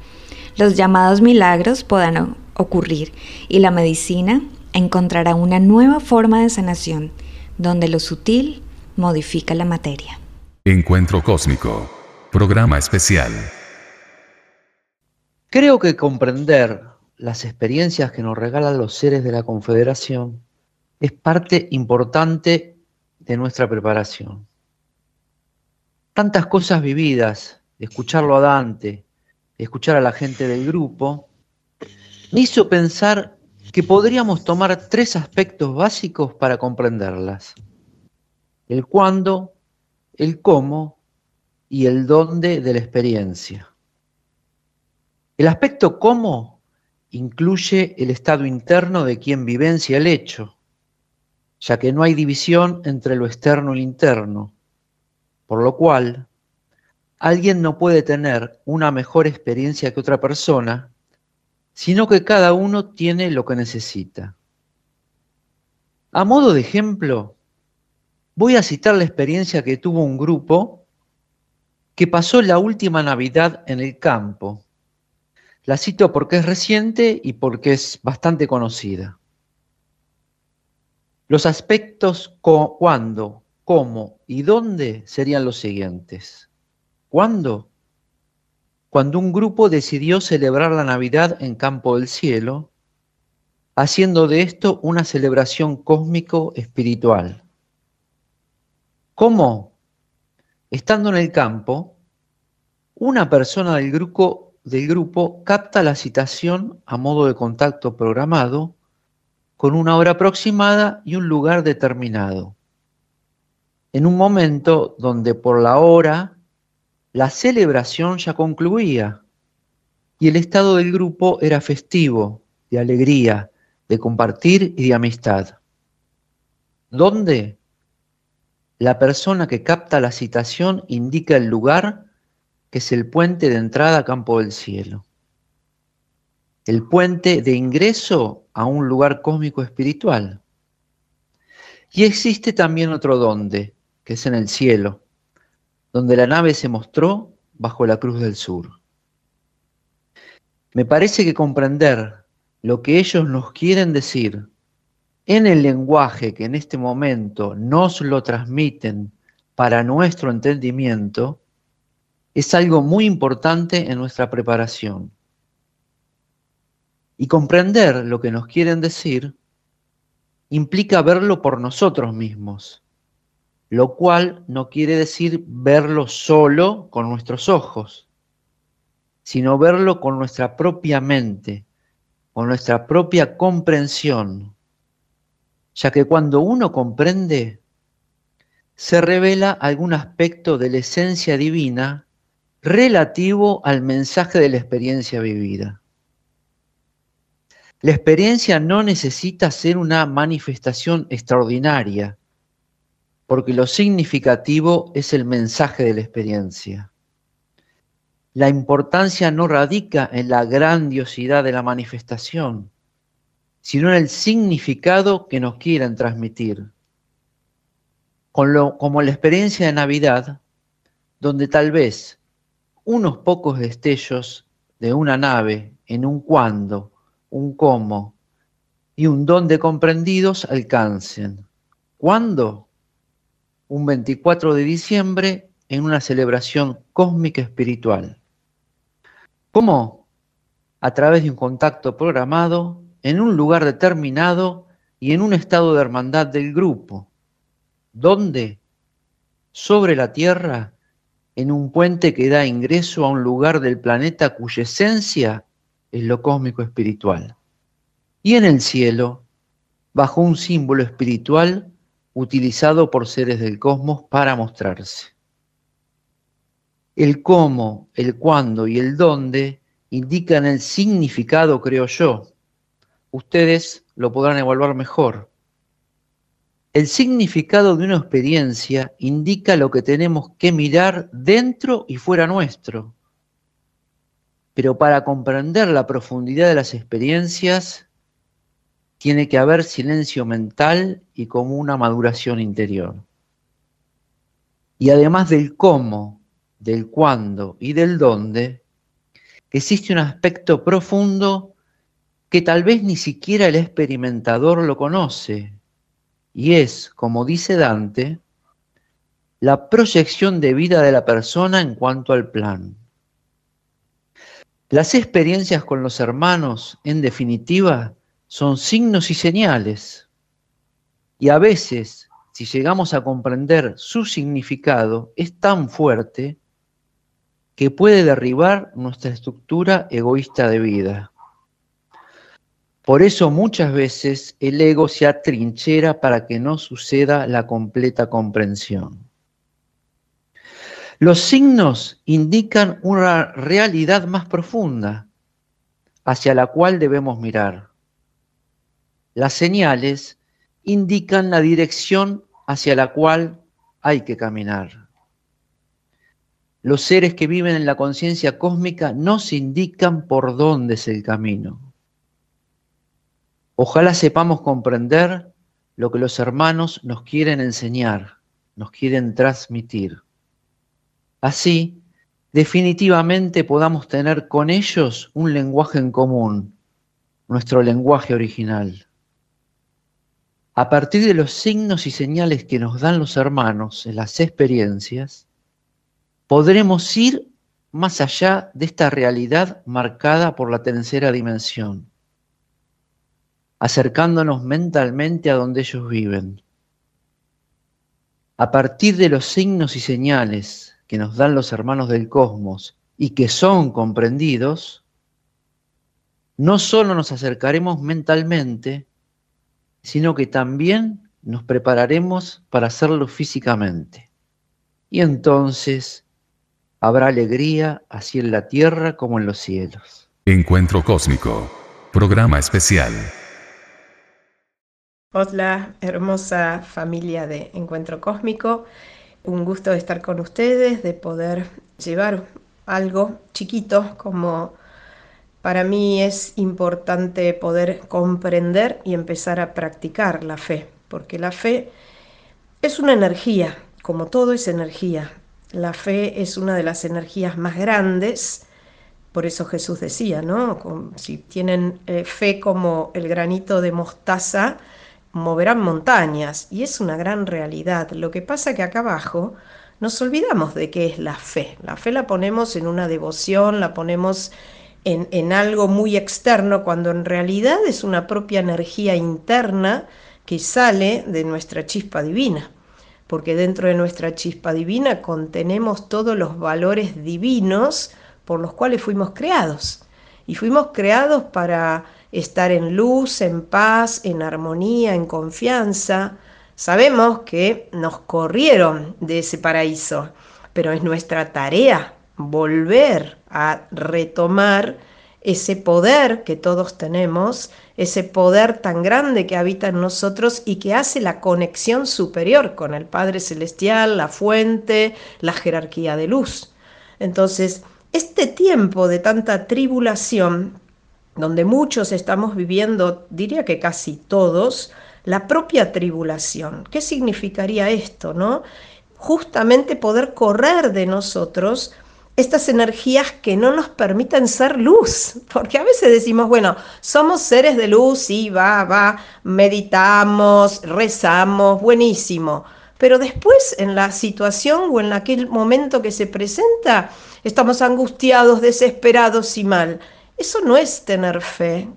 Los llamados milagros podrán ocurrir y la medicina encontrará una nueva forma de sanación donde lo sutil modifica la materia. Encuentro Cósmico. Programa especial. Creo que comprender las experiencias que nos regalan los seres de la Confederación es parte importante de nuestra preparación. tantas cosas vividas, escucharlo a Dante, escuchar a la gente del grupo, me hizo pensar que podríamos tomar tres aspectos básicos para comprenderlas. El cuándo, el cómo y el dónde de la experiencia. El aspecto cómo incluye el estado interno de quien vivencia el hecho, ya que no hay división entre lo externo y lo interno, por lo cual alguien no puede tener una mejor experiencia que otra persona, sino que cada uno tiene lo que necesita. A modo de ejemplo, voy a citar la experiencia que tuvo un grupo que pasó la última Navidad en el campo. La cito porque es reciente y porque es bastante conocida. Los aspectos cuándo, cómo y dónde serían los siguientes. ¿Cuándo? Cuando un grupo decidió celebrar la Navidad en Campo del Cielo, haciendo de esto una celebración cósmico-espiritual. ¿Cómo? Estando en el campo, una persona del grupo, del grupo capta la citación a modo de contacto programado con una hora aproximada y un lugar determinado. En un momento donde por la hora la celebración ya concluía y el estado del grupo era festivo, de alegría, de compartir y de amistad. ¿Dónde? La persona que capta la citación indica el lugar que es el puente de entrada a Campo del Cielo. El puente de ingreso a un lugar cósmico espiritual. Y existe también otro donde, que es en el cielo, donde la nave se mostró bajo la cruz del sur. Me parece que comprender lo que ellos nos quieren decir en el lenguaje que en este momento nos lo transmiten para nuestro entendimiento, es algo muy importante en nuestra preparación. Y comprender lo que nos quieren decir implica verlo por nosotros mismos, lo cual no quiere decir verlo solo con nuestros ojos, sino verlo con nuestra propia mente, con nuestra propia comprensión, ya que cuando uno comprende, se revela algún aspecto de la esencia divina relativo al mensaje de la experiencia vivida. La experiencia no necesita ser una manifestación extraordinaria, porque lo significativo es el mensaje de la experiencia. La importancia no radica en la grandiosidad de la manifestación, sino en el significado que nos quieran transmitir. como la experiencia de Navidad, donde tal vez unos pocos destellos de una nave en un cuando un cómo y un don de comprendidos alcancen. ¿Cuándo? Un 24 de diciembre en una celebración cósmica espiritual. ¿Cómo? A través de un contacto programado, en un lugar determinado y en un estado de hermandad del grupo. ¿Dónde? Sobre la Tierra, en un puente que da ingreso a un lugar del planeta cuya esencia es lo cósmico espiritual. Y en el cielo, bajo un símbolo espiritual utilizado por seres del cosmos para mostrarse. El cómo, el cuándo y el dónde indican el significado, creo yo. Ustedes lo podrán evaluar mejor. El significado de una experiencia indica lo que tenemos que mirar dentro y fuera nuestro pero para comprender la profundidad de las experiencias tiene que haber silencio mental y como una maduración interior. Y además del cómo, del cuándo y del dónde, existe un aspecto profundo que tal vez ni siquiera el experimentador lo conoce, y es, como dice Dante, la proyección de vida de la persona en cuanto al plan. Las experiencias con los hermanos, en definitiva, son signos y señales. Y a veces, si llegamos a comprender su significado, es tan fuerte que puede derribar nuestra estructura egoísta de vida. Por eso muchas veces el ego se atrinchera para que no suceda la completa comprensión. Los signos indican una realidad más profunda hacia la cual debemos mirar. Las señales indican la dirección hacia la cual hay que caminar. Los seres que viven en la conciencia cósmica nos indican por dónde es el camino. Ojalá sepamos comprender lo que los hermanos nos quieren enseñar, nos quieren transmitir. Así, definitivamente podamos tener con ellos un lenguaje en común, nuestro lenguaje original. A partir de los signos y señales que nos dan los hermanos en las experiencias, podremos ir más allá de esta realidad marcada por la tercera dimensión, acercándonos mentalmente a donde ellos viven. A partir de los signos y señales que nos dan los hermanos del cosmos y que son comprendidos, no solo nos acercaremos mentalmente, sino que también nos prepararemos para hacerlo físicamente. Y entonces habrá alegría así en la tierra como en los cielos. Encuentro Cósmico, programa especial. Hola, hermosa familia de Encuentro Cósmico. Un gusto de estar con ustedes, de poder llevar algo chiquito como para mí es importante poder comprender y empezar a practicar la fe, porque la fe es una energía, como todo es energía, la fe es una de las energías más grandes, por eso Jesús decía, ¿no? Si tienen eh, fe como el granito de mostaza, moverán montañas, y es una gran realidad. Lo que pasa que acá abajo nos olvidamos de qué es la fe. La fe la ponemos en una devoción, la ponemos en, algo muy externo, cuando en realidad es una propia energía interna que sale de nuestra chispa divina porque dentro de nuestra chispa divina contenemos todos los valores divinos por los cuales fuimos creados. Y fuimos creados para estar en luz, en paz, en armonía, en confianza. Sabemos que nos corrieron de ese paraíso, pero es nuestra tarea volver a retomar ese poder que todos tenemos, ese poder tan grande que habita en nosotros y que hace la conexión superior con el Padre Celestial, la fuente, la jerarquía de luz. Entonces, este tiempo de tanta tribulación, donde muchos estamos viviendo, diría que casi todos, la propia tribulación. ¿Qué significaría esto, no? Justamente poder correr de nosotros estas energías que no nos permiten ser luz, porque a veces decimos, bueno, somos seres de luz, y va, va, meditamos, rezamos, buenísimo, pero después en la situación o en aquel momento que se presenta, estamos angustiados, desesperados y mal. Eso no es tener fe,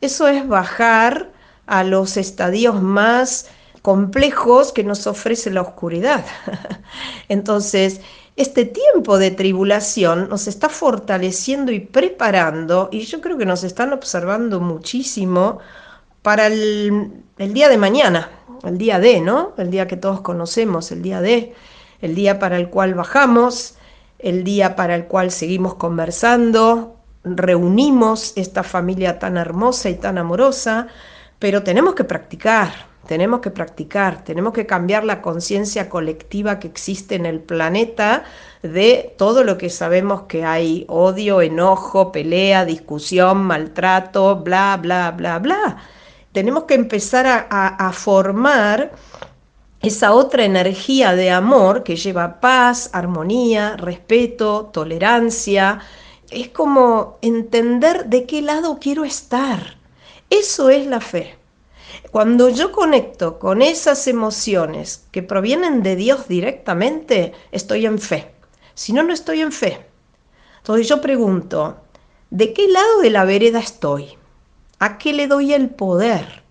eso es bajar a los estadios más complejos que nos ofrece la oscuridad. Entonces, este tiempo de tribulación nos está fortaleciendo y preparando, y yo creo que nos están observando muchísimo para el, día de mañana, el día de, ¿no? El día que todos conocemos, el día de, el día para el cual bajamos, el día para el cual seguimos conversando, reunimos esta familia tan hermosa y tan amorosa, pero tenemos que practicar, tenemos que practicar, tenemos que cambiar la conciencia colectiva que existe en el planeta de todo lo que sabemos que hay odio, enojo, pelea, discusión, maltrato, bla, bla, bla, bla. Tenemos que empezar a, a formar esa otra energía de amor que lleva paz, armonía, respeto, tolerancia. Es como entender de qué lado quiero estar. Eso es la fe. Cuando yo conecto con esas emociones que provienen de Dios directamente, estoy en fe. Si no, no estoy en fe. Entonces yo pregunto, ¿de qué lado de la vereda estoy? ¿A qué le doy el poder?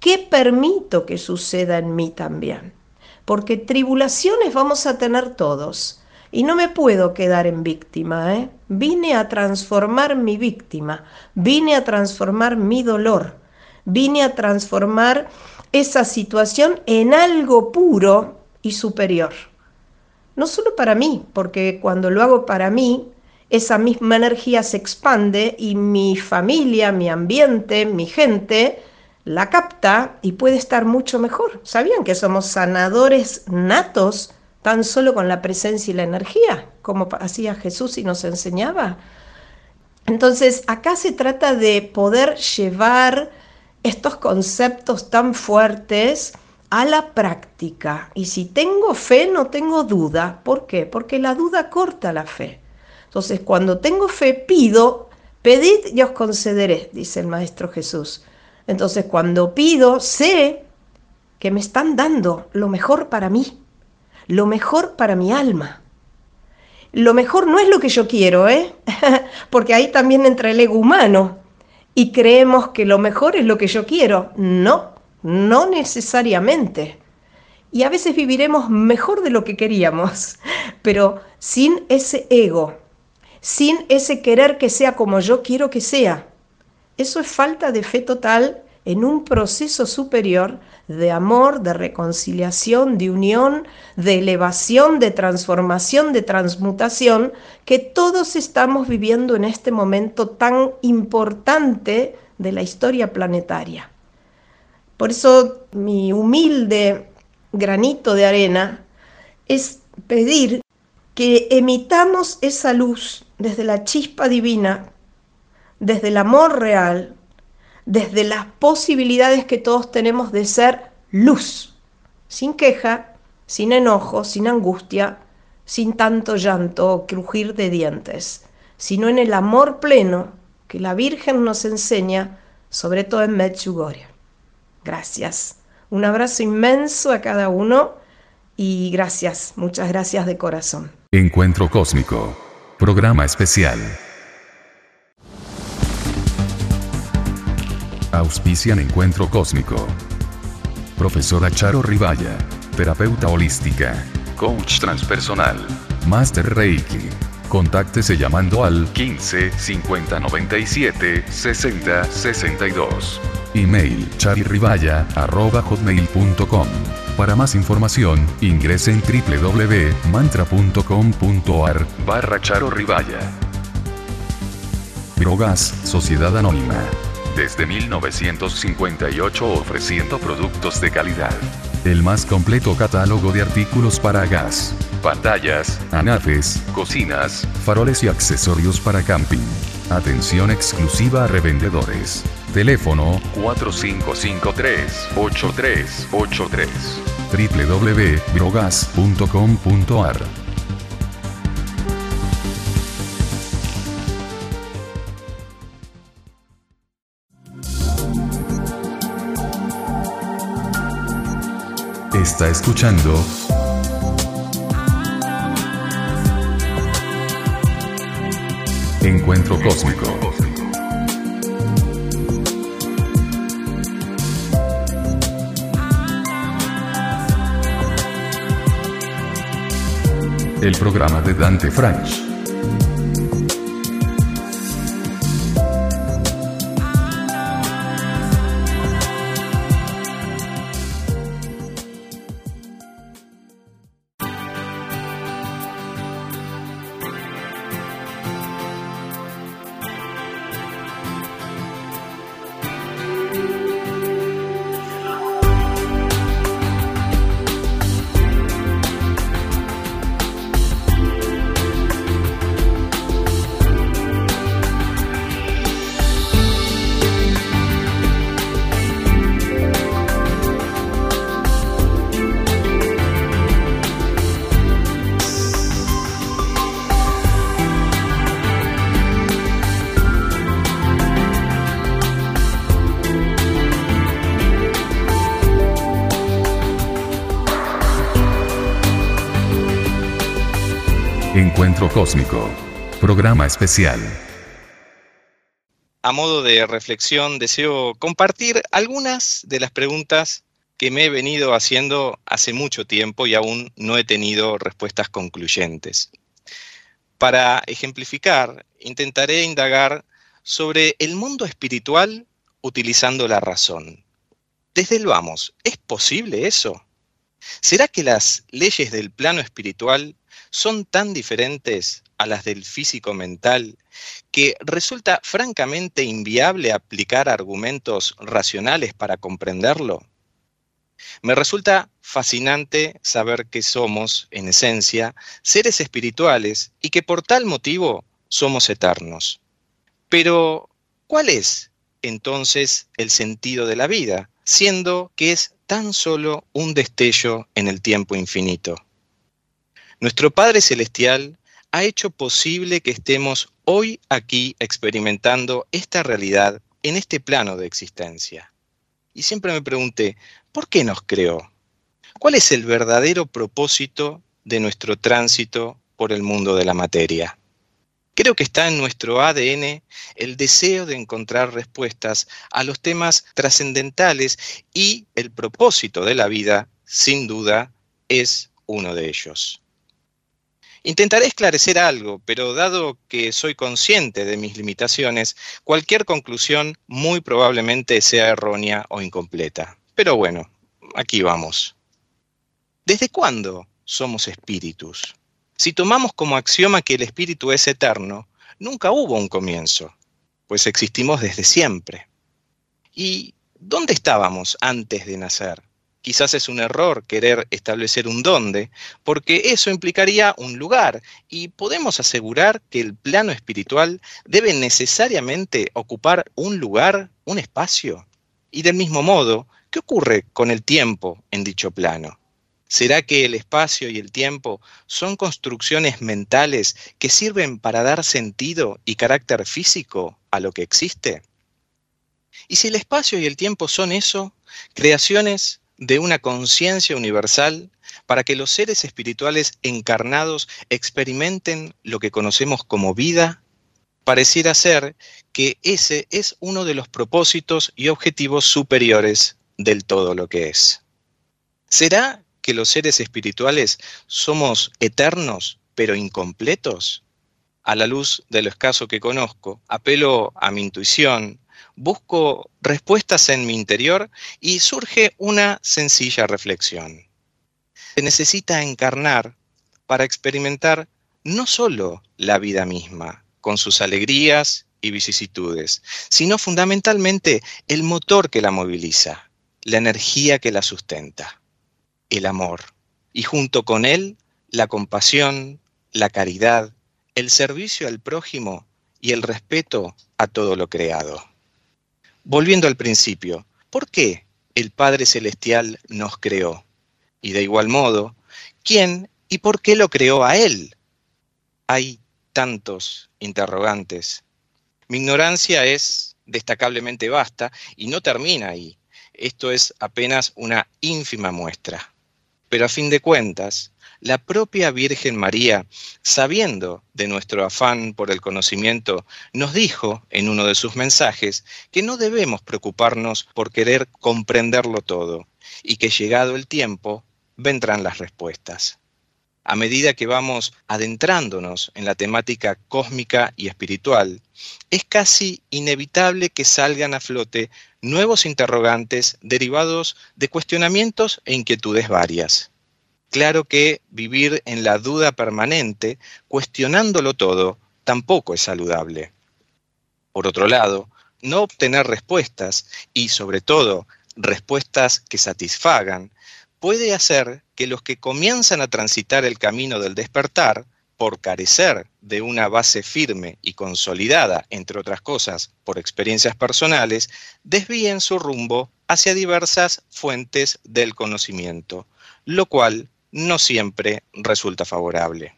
¿Qué permito que suceda en mí también? porque tribulaciones vamos a tener todos. Y no me puedo quedar en víctima, ¿eh? Vine a transformar mi víctima, vine a transformar mi dolor, vine a transformar esa situación en algo puro y superior. No solo para mí, porque cuando lo hago para mí, esa misma energía se expande y mi familia, mi ambiente, mi gente la capta y puede estar mucho mejor. ¿Sabían que somos sanadores natos tan solo con la presencia y la energía, como hacía Jesús y nos enseñaba? Entonces, acá se trata de poder llevar estos conceptos tan fuertes a la práctica. Y si tengo fe, no tengo duda. ¿Por qué? Porque la duda corta la fe. Entonces, cuando tengo fe, pido, pedid y os concederé, dice el Maestro Jesús. Entonces, cuando pido, sé que me están dando lo mejor para mí, lo mejor para mi alma. Lo mejor no es lo que yo quiero, ¿eh? Porque ahí también entra el ego humano y creemos que lo mejor es lo que yo quiero. No, no necesariamente. Y a veces viviremos mejor de lo que queríamos, pero sin ese ego, sin ese querer que sea como yo quiero que sea. Eso es falta de fe total en un proceso superior de amor, de reconciliación, de unión, de elevación, de transformación, de transmutación, que todos estamos viviendo en este momento tan importante de la historia planetaria. Por eso mi humilde granito de arena es pedir que emitamos esa luz desde la chispa divina, desde el amor real, desde las posibilidades que todos tenemos de ser luz, sin queja, sin enojo, sin angustia, sin tanto llanto o crujir de dientes, sino en el amor pleno que la Virgen nos enseña, sobre todo en Medjugorje. Gracias. Un abrazo inmenso a cada uno y gracias, muchas gracias de corazón. Encuentro Cósmico. Programa especial. Auspician Encuentro Cósmico. Profesora Charo Rivaya. Terapeuta holística. Coach transpersonal. Master Reiki. Contáctese llamando al 15 50 97 60 62. Email chariribaya.com. Para más información, ingrese en www.mantra.com.ar barra Charo Rivaya. Brogas, Sociedad Anónima desde 1958 ofreciendo productos de calidad. El más completo catálogo de artículos para gas, pantallas, anafes, cocinas, faroles y accesorios para camping. Atención exclusiva a revendedores. Teléfono 4553-8383 www.brogas.com.ar Está escuchando Encuentro Cósmico. El programa de Dante French. Cósmico. Programa especial. A modo de reflexión, deseo compartir algunas de las preguntas que me he venido haciendo hace mucho tiempo y aún no he tenido respuestas concluyentes. Para ejemplificar, intentaré indagar sobre el mundo espiritual utilizando la razón. Desde el vamos, ¿es posible eso? ¿Será que las leyes del plano espiritual son tan diferentes a las del físico mental que resulta francamente inviable aplicar argumentos racionales para comprenderlo? Me resulta fascinante saber que somos, en esencia, seres espirituales y que por tal motivo somos eternos. Pero, ¿cuál es entonces el sentido de la vida, siendo que es tan solo un destello en el tiempo infinito? Nuestro Padre Celestial ha hecho posible que estemos hoy aquí experimentando esta realidad en este plano de existencia. Y siempre me pregunté, ¿por qué nos creó? ¿Cuál es el verdadero propósito de nuestro tránsito por el mundo de la materia? Creo que está en nuestro ADN el deseo de encontrar respuestas a los temas trascendentales y el propósito de la vida, sin duda, es uno de ellos. Intentaré esclarecer algo, pero dado que soy consciente de mis limitaciones, cualquier conclusión muy probablemente sea errónea o incompleta. Pero bueno, aquí vamos. ¿Desde cuándo somos espíritus? Si tomamos como axioma que el espíritu es eterno, nunca hubo un comienzo, pues existimos desde siempre. ¿Y dónde estábamos antes de nacer? Quizás es un error querer establecer un dónde, porque eso implicaría un lugar, y podemos asegurar que el plano espiritual debe necesariamente ocupar un lugar, un espacio. Y del mismo modo, ¿qué ocurre con el tiempo en dicho plano? ¿Será que el espacio y el tiempo son construcciones mentales que sirven para dar sentido y carácter físico a lo que existe? Y si el espacio y el tiempo son eso, creaciones de una conciencia universal para que los seres espirituales encarnados experimenten lo que conocemos como vida, pareciera ser que ese es uno de los propósitos y objetivos superiores del todo lo que es. ¿Será que los seres espirituales somos eternos pero incompletos? A la luz de lo escaso que conozco, apelo a mi intuición, busco respuestas en mi interior y surge una sencilla reflexión. Se necesita encarnar para experimentar no solo la vida misma, con sus alegrías y vicisitudes, sino fundamentalmente el motor que la moviliza, la energía que la sustenta, el amor, y junto con él la compasión, la caridad, el servicio al prójimo y el respeto a todo lo creado. Volviendo al principio, ¿por qué el Padre Celestial nos creó? Y de igual modo, ¿quién y por qué lo creó a Él? Hay tantos interrogantes. Mi ignorancia es destacablemente vasta y no termina ahí. Esto es apenas una ínfima muestra. Pero a fin de cuentas, la propia Virgen María, sabiendo de nuestro afán por el conocimiento, nos dijo en uno de sus mensajes que no debemos preocuparnos por querer comprenderlo todo y que llegado el tiempo vendrán las respuestas. A medida que vamos adentrándonos en la temática cósmica y espiritual, es casi inevitable que salgan a flote nuevos interrogantes derivados de cuestionamientos e inquietudes varias. Claro que vivir en la duda permanente, cuestionándolo todo, tampoco es saludable. Por otro lado, no obtener respuestas y sobre todo respuestas que satisfagan puede hacer que los que comienzan a transitar el camino del despertar, por carecer de una base firme y consolidada, entre otras cosas, por experiencias personales, desvíen su rumbo hacia diversas fuentes del conocimiento, lo cual no siempre resulta favorable.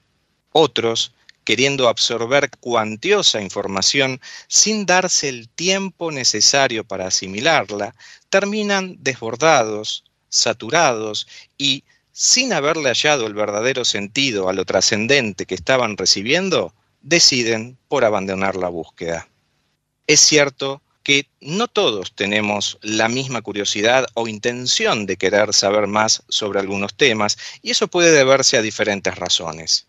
Otros, queriendo absorber cuantiosa información sin darse el tiempo necesario para asimilarla, terminan desbordados, saturados y, sin haberle hallado el verdadero sentido a lo trascendente que estaban recibiendo, deciden por abandonar la búsqueda. Es cierto que no todos tenemos la misma curiosidad o intención de querer saber más sobre algunos temas, y eso puede deberse a diferentes razones.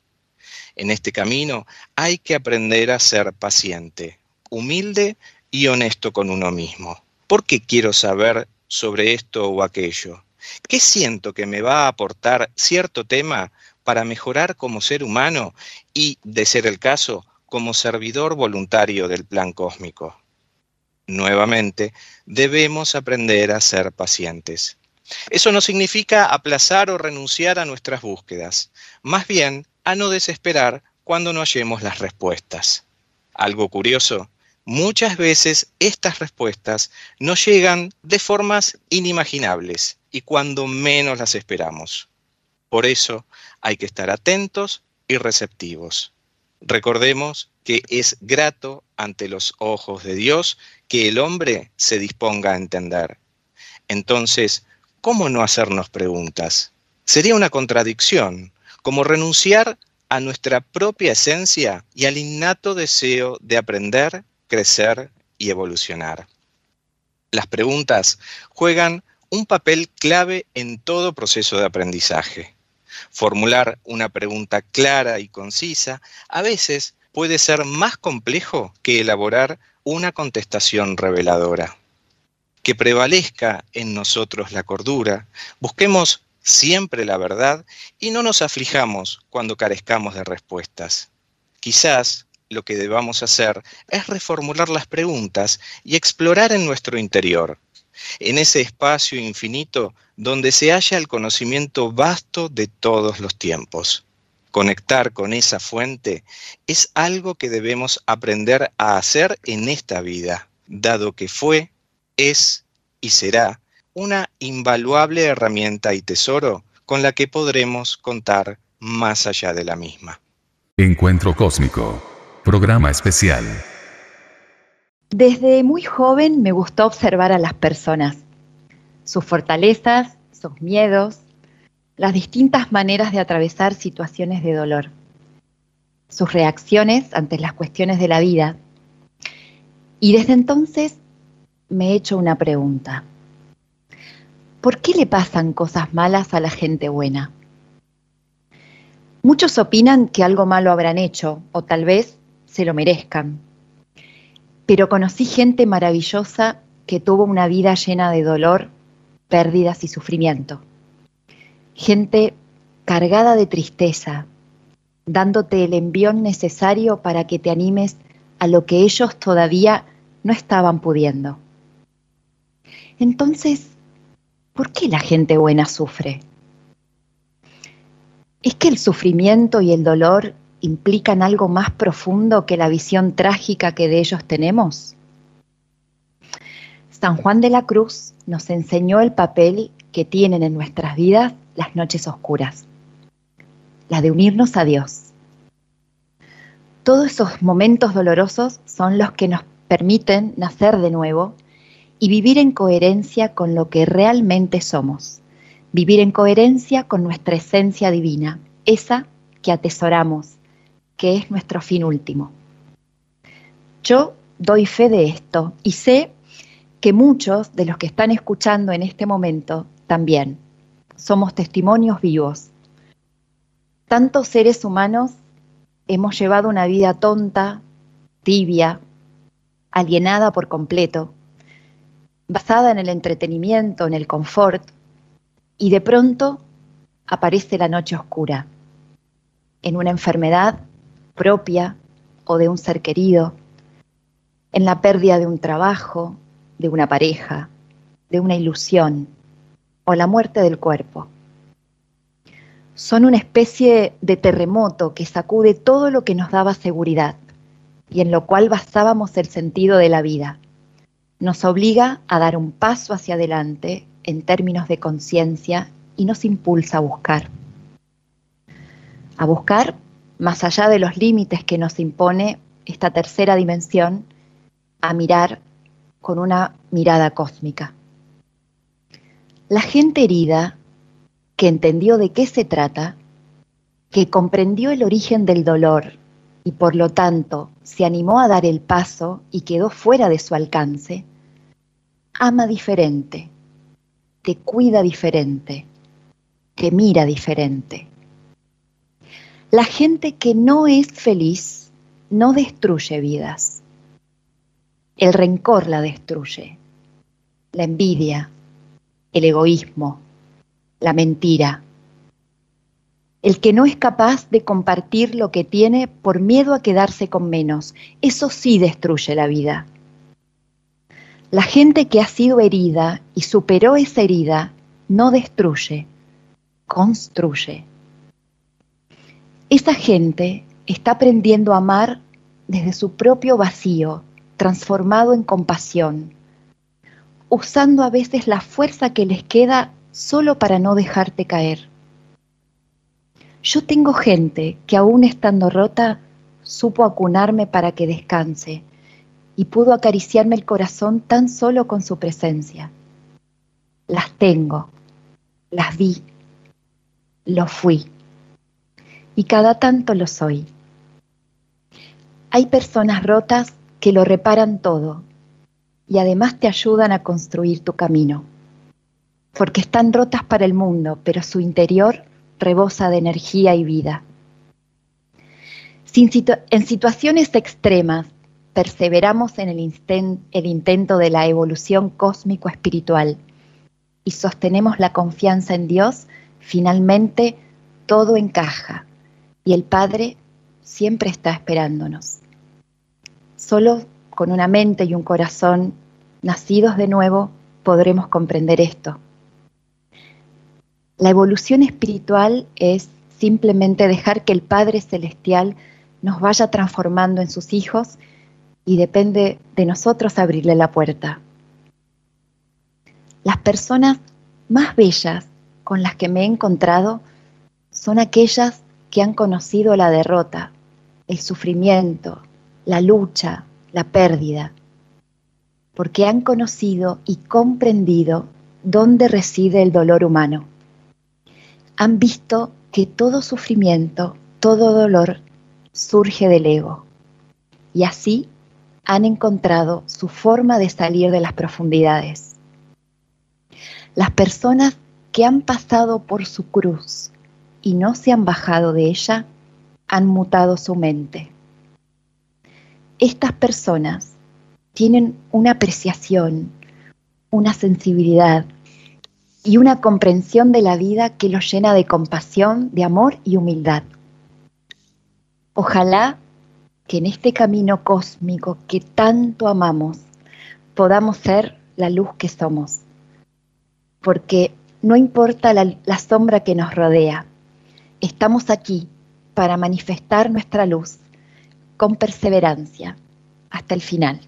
En este camino hay que aprender a ser paciente, humilde y honesto con uno mismo. ¿Por qué quiero saber sobre esto o aquello? ¿Qué siento que me va a aportar cierto tema para mejorar como ser humano y, de ser el caso, como servidor voluntario del plan cósmico? Nuevamente, debemos aprender a ser pacientes. Eso no significa aplazar o renunciar a nuestras búsquedas, más bien a no desesperar cuando no hallemos las respuestas. Algo curioso, muchas veces estas respuestas nos llegan de formas inimaginables y cuando menos las esperamos. Por eso hay que estar atentos y receptivos. Recordemos que es grato ante los ojos de Dios que el hombre se disponga a entender. Entonces, ¿cómo no hacernos preguntas? Sería una contradicción, como renunciar a nuestra propia esencia y al innato deseo de aprender, crecer y evolucionar. Las preguntas juegan un papel clave en todo proceso de aprendizaje. Formular una pregunta clara y concisa a veces puede ser más complejo que elaborar una contestación reveladora. Que prevalezca en nosotros la cordura, busquemos siempre la verdad y no nos aflijamos cuando carezcamos de respuestas. Quizás lo que debamos hacer es reformular las preguntas y explorar en nuestro interior, en ese espacio infinito donde se halla el conocimiento vasto de todos los tiempos. Conectar con esa fuente es algo que debemos aprender a hacer en esta vida, dado que fue, es y será una invaluable herramienta y tesoro con la que podremos contar más allá de la misma. Encuentro Cósmico. Programa especial. Desde muy joven me gustó observar a las personas, sus fortalezas, sus miedos, las distintas maneras de atravesar situaciones de dolor, sus reacciones ante las cuestiones de la vida. Y desde entonces me he hecho una pregunta. ¿Por qué le pasan cosas malas a la gente buena? Muchos opinan que algo malo habrán hecho o tal vez se lo merezcan pero conocí gente maravillosa que tuvo una vida llena de dolor, pérdidas y sufrimiento. Gente cargada de tristeza, dándote el envión necesario para que te animes a lo que ellos todavía no estaban pudiendo. Entonces, ¿por qué la gente buena sufre? ¿Es que el sufrimiento y el dolor implican algo más profundo que la visión trágica que de ellos tenemos? San Juan de la Cruz nos enseñó el papel que tienen en nuestras vidas las noches oscuras, la de unirnos a Dios. Todos esos momentos dolorosos son los que nos permiten nacer de nuevo y vivir en coherencia con lo que realmente somos, vivir en coherencia con nuestra esencia divina, esa que atesoramos que es nuestro fin último. Yo doy fe de esto y sé que muchos de los que están escuchando en este momento también somos testimonios vivos. Tantos seres humanos hemos llevado una vida tonta, tibia, alienada por completo, basada en el entretenimiento, en el confort, y de pronto aparece la noche oscura, en una enfermedad propia o de un ser querido, en la pérdida de un trabajo, de una pareja, de una ilusión o la muerte del cuerpo. Son una especie de terremoto que sacude todo lo que nos daba seguridad y en lo cual basábamos el sentido de la vida. Nos obliga a dar un paso hacia adelante en términos de conciencia y nos impulsa a buscar. A buscar más allá de los límites que nos impone esta tercera dimensión, a mirar con una mirada cósmica. La gente herida, que entendió de qué se trata, que comprendió el origen del dolor y por lo tanto se animó a dar el paso y quedó fuera de su alcance, ama diferente, te cuida diferente, te mira diferente. La gente que no es feliz no destruye vidas. El rencor la destruye, la envidia, el egoísmo, la mentira. El que no es capaz de compartir lo que tiene por miedo a quedarse con menos, eso sí destruye la vida. La gente que ha sido herida y superó esa herida no destruye, construye. Esa gente está aprendiendo a amar desde su propio vacío, transformado en compasión, usando a veces la fuerza que les queda solo para no dejarte caer. Yo tengo gente que aún estando rota, supo acunarme para que descanse y pudo acariciarme el corazón tan solo con su presencia. Las tengo, las vi, lo fui y cada tanto lo soy. Hay personas rotas que lo reparan todo y además te ayudan a construir tu camino, porque están rotas para el mundo, pero su interior rebosa de energía y vida. en situaciones extremas perseveramos en el, el intento de la evolución cósmico-espiritual y sostenemos la confianza en Dios, finalmente todo encaja y el Padre siempre está esperándonos. Solo con una mente y un corazón nacidos de nuevo podremos comprender esto. La evolución espiritual es simplemente dejar que el Padre Celestial nos vaya transformando en sus hijos y depende de nosotros abrirle la puerta. Las personas más bellas con las que me he encontrado son aquellas que han conocido la derrota, el sufrimiento, la lucha, la pérdida, porque han conocido y comprendido dónde reside el dolor humano. Han visto que todo sufrimiento, todo dolor surge del ego. Y así han encontrado su forma de salir de las profundidades. Las personas que han pasado por su cruz y no se han bajado de ella, han mutado su mente. Estas personas tienen una apreciación, una sensibilidad y una comprensión de la vida que los llena de compasión, de amor y humildad. Ojalá que en este camino cósmico que tanto amamos podamos ser la luz que somos. Porque no importa la, sombra que nos rodea, estamos aquí para manifestar nuestra luz con perseverancia hasta el final.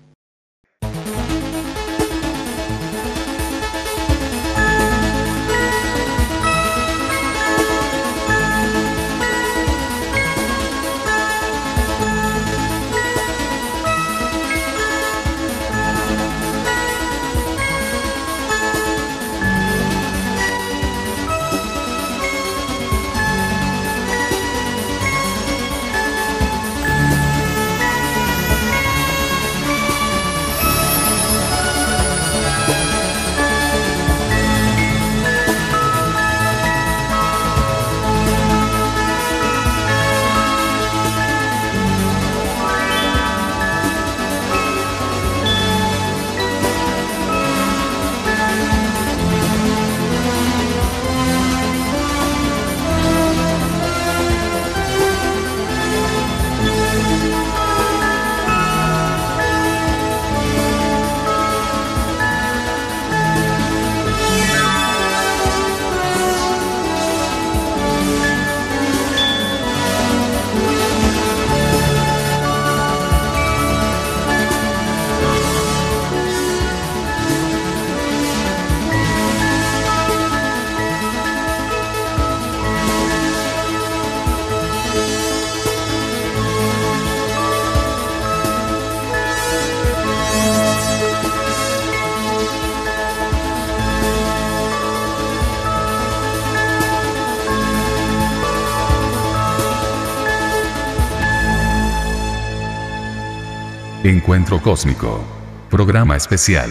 Encuentro Cósmico. Programa especial.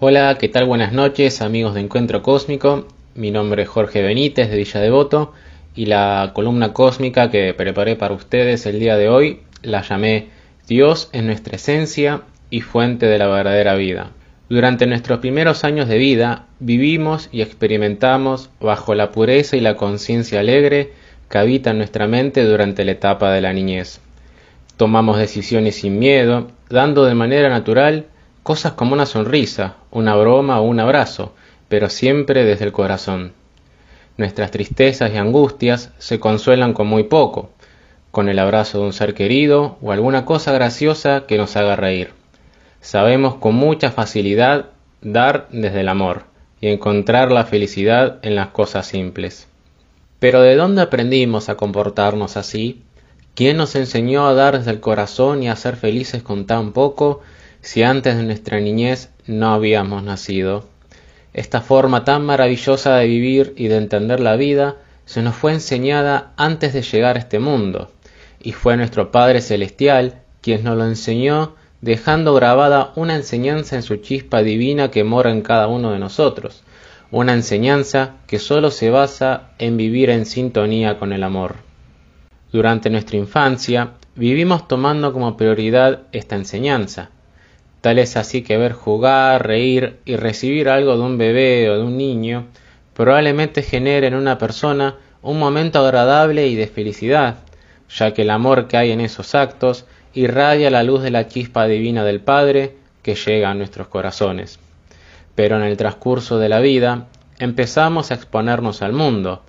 Hola, ¿qué tal? Buenas noches, amigos de Encuentro Cósmico. Mi nombre es Jorge Benítez de Villa Devoto y la columna cósmica que preparé para ustedes el día de hoy la llamé Dios es nuestra esencia y fuente de la verdadera vida. Durante nuestros primeros años de vida vivimos y experimentamos bajo la pureza y la conciencia alegre que habita en nuestra mente durante la etapa de la niñez. Tomamos decisiones sin miedo, dando de manera natural cosas como una sonrisa, una broma o un abrazo, pero siempre desde el corazón. Nuestras tristezas y angustias se consuelan con muy poco, con el abrazo de un ser querido o alguna cosa graciosa que nos haga reír. Sabemos con mucha facilidad dar desde el amor y encontrar la felicidad en las cosas simples. Pero ¿de dónde aprendimos a comportarnos así? ¿Quién nos enseñó a dar desde el corazón y a ser felices con tan poco si antes de nuestra niñez no habíamos nacido. Esta forma tan maravillosa de vivir y de entender la vida se nos fue enseñada antes de llegar a este mundo, y fue nuestro Padre Celestial quien nos lo enseñó dejando grabada una enseñanza en su chispa divina que mora en cada uno de nosotros, una enseñanza que sólo se basa en vivir en sintonía con el amor. Durante nuestra infancia vivimos tomando como prioridad esta enseñanza, Tal es así que ver jugar, reír y recibir algo de un bebé o de un niño probablemente genere en una persona un momento agradable y de felicidad, ya que el amor que hay en esos actos irradia la luz de la chispa divina del Padre que llega a nuestros corazones. Pero en el transcurso de la vida empezamos a exponernos al mundo,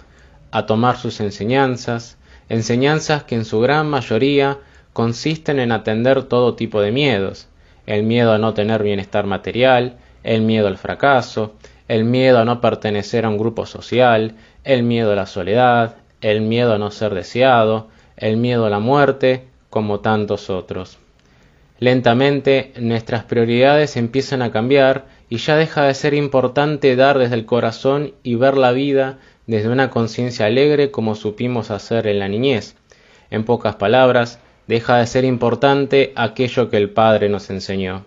a tomar sus enseñanzas, enseñanzas que en su gran mayoría consisten en atender todo tipo de miedos, el miedo a no tener bienestar material, el miedo al fracaso, el miedo a no pertenecer a un grupo social, el miedo a la soledad, el miedo a no ser deseado, el miedo a la muerte, como tantos otros. Lentamente nuestras prioridades empiezan a cambiar y ya deja de ser importante dar desde el corazón y ver la vida desde una conciencia alegre como supimos hacer en la niñez. En pocas palabras, deja de ser importante aquello que el Padre nos enseñó.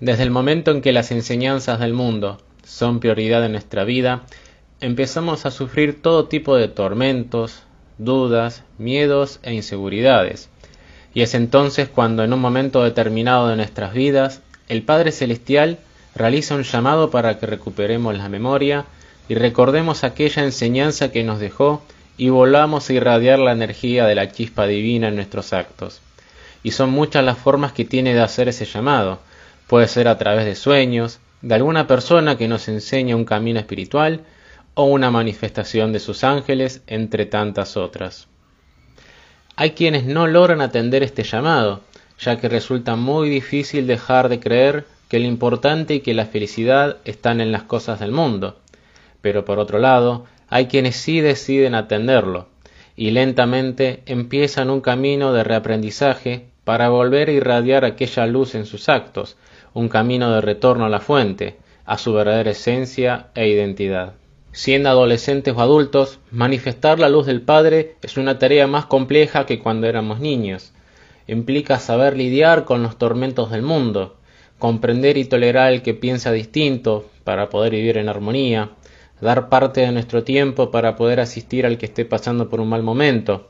Desde el momento en que las enseñanzas del mundo son prioridad en nuestra vida, empezamos a sufrir todo tipo de tormentos, dudas, miedos e inseguridades. Y es entonces cuando en un momento determinado de nuestras vidas, el Padre Celestial realiza un llamado para que recuperemos la memoria y recordemos aquella enseñanza que nos dejó y volvamos a irradiar la energía de la chispa divina en nuestros actos. Y son muchas las formas que tiene de hacer ese llamado. Puede ser a través de sueños, de alguna persona que nos enseña un camino espiritual o una manifestación de sus ángeles, entre tantas otras. Hay quienes no logran atender este llamado, ya que resulta muy difícil dejar de creer que lo importante y que la felicidad están en las cosas del mundo. Pero por otro lado, hay quienes sí deciden atenderlo y lentamente empiezan un camino de reaprendizaje para volver a irradiar aquella luz en sus actos, un camino de retorno a la fuente, a su verdadera esencia e identidad. Siendo adolescentes o adultos, manifestar la luz del Padre es una tarea más compleja que cuando éramos niños. Implica saber lidiar con los tormentos del mundo, comprender y tolerar el que piensa distinto para poder vivir en armonía, dar parte de nuestro tiempo para poder asistir al que esté pasando por un mal momento,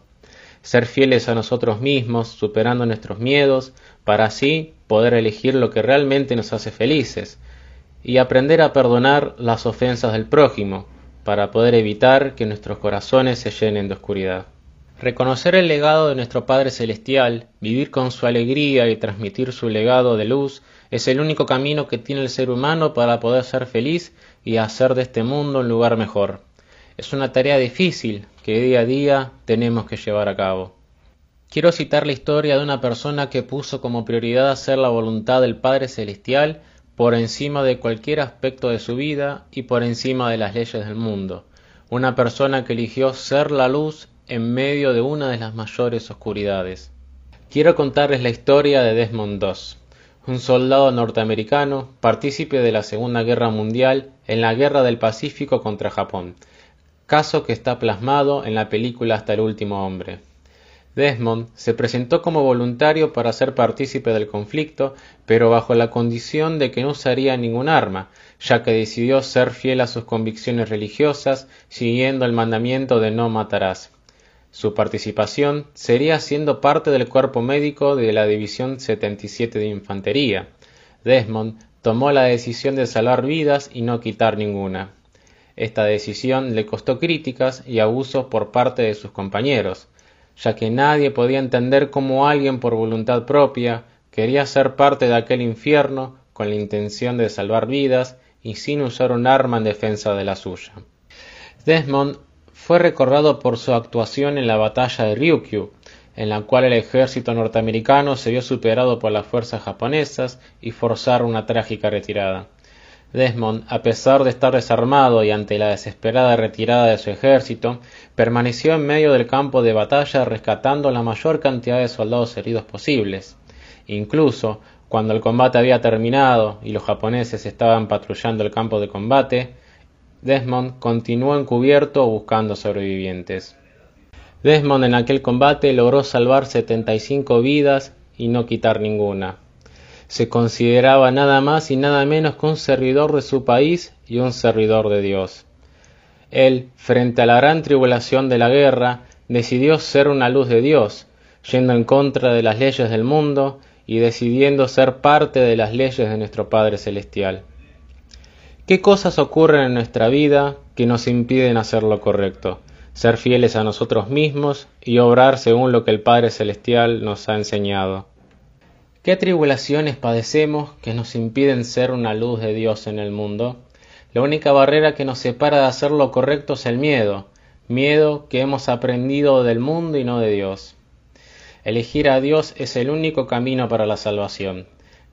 ser fieles a nosotros mismos, superando nuestros miedos, para así poder elegir lo que realmente nos hace felices, y aprender a perdonar las ofensas del prójimo, para poder evitar que nuestros corazones se llenen de oscuridad. Reconocer el legado de nuestro Padre Celestial, vivir con su alegría y transmitir su legado de luz es el único camino que tiene el ser humano para poder ser feliz y hacer de este mundo un lugar mejor. Es una tarea difícil que día a día tenemos que llevar a cabo. Quiero citar la historia de una persona que puso como prioridad hacer la voluntad del Padre Celestial por encima de cualquier aspecto de su vida y por encima de las leyes del mundo. Una persona que eligió ser la luz en medio de una de las mayores oscuridades. Quiero contarles la historia de Desmond un soldado norteamericano, partícipe de la Segunda Guerra Mundial en la Guerra del Pacífico contra Japón, caso que está plasmado en la película Hasta el último hombre. Desmond se presentó como voluntario para ser partícipe del conflicto, pero bajo la condición de que no usaría ningún arma, ya que decidió ser fiel a sus convicciones religiosas, siguiendo el mandamiento de no matarás. Su participación sería siendo parte del cuerpo médico de la División 77 de Infantería. Desmond tomó la decisión de salvar vidas y no quitar ninguna. Esta decisión le costó críticas y abusos por parte de sus compañeros, ya que nadie podía entender cómo alguien por voluntad propia quería ser parte de aquel infierno con la intención de salvar vidas y sin usar un arma en defensa de la suya. Desmond fue recordado por su actuación en la batalla de Ryukyu, en la cual el ejército norteamericano se vio superado por las fuerzas japonesas y forzaron una trágica retirada. Desmond, a pesar de estar desarmado y ante la desesperada retirada de su ejército, permaneció en medio del campo de batalla rescatando la mayor cantidad de soldados heridos posibles. Incluso, cuando el combate había terminado y los japoneses estaban patrullando el campo de combate, Desmond continuó encubierto buscando sobrevivientes. Desmond en aquel combate logró salvar 75 vidas y no quitar ninguna se consideraba nada más y nada menos que un servidor de su país y un servidor de Dios. Él, frente a la gran tribulación de la guerra, decidió ser una luz de Dios, yendo en contra de las leyes del mundo y decidiendo ser parte de las leyes de nuestro Padre Celestial. ¿Qué cosas ocurren en nuestra vida que nos impiden hacer lo correcto? Ser fieles a nosotros mismos y obrar según lo que el Padre Celestial nos ha enseñado. ¿Qué tribulaciones padecemos que nos impiden ser una luz de Dios en el mundo? La única barrera que nos separa de hacer lo correcto es el miedo, miedo que hemos aprendido del mundo y no de Dios. Elegir a Dios es el único camino para la salvación,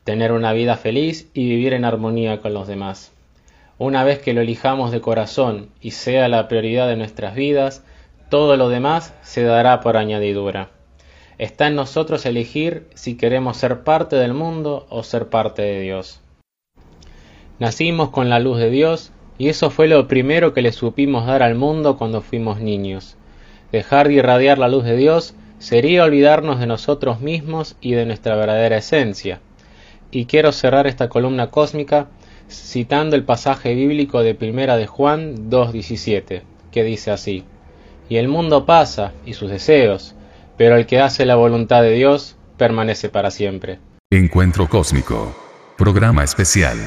tener una vida feliz y vivir en armonía con los demás. Una vez que lo elijamos de corazón y sea la prioridad de nuestras vidas, todo lo demás se dará por añadidura. Está en nosotros elegir si queremos ser parte del mundo o ser parte de Dios. Nacimos con la luz de Dios y eso fue lo primero que le supimos dar al mundo cuando fuimos niños. Dejar de irradiar la luz de Dios sería olvidarnos de nosotros mismos y de nuestra verdadera esencia. Y quiero cerrar esta columna cósmica citando el pasaje bíblico de Primera de Juan 2.17, que dice así, Y el mundo pasa, y sus deseos, pero el que hace la voluntad de Dios permanece para siempre. Encuentro Cósmico. Programa especial.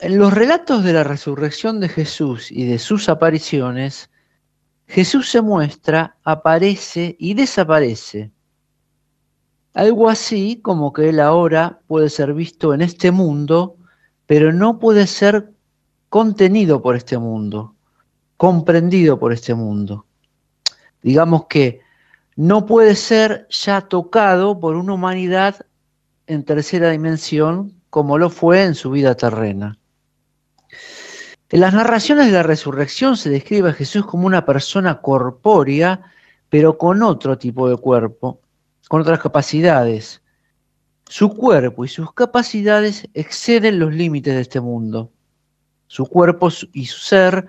En los relatos de la resurrección de Jesús y de sus apariciones, Jesús se muestra, aparece y desaparece. Algo así como que Él ahora puede ser visto en este mundo, pero no puede ser contenido por este mundo, comprendido por este mundo. Digamos que no puede ser ya tocado por una humanidad en tercera dimensión como lo fue en su vida terrena. En las narraciones de la resurrección se describe a Jesús como una persona corpórea, pero con otro tipo de cuerpo, con otras capacidades. Su cuerpo y sus capacidades exceden los límites de este mundo. Su cuerpo y su ser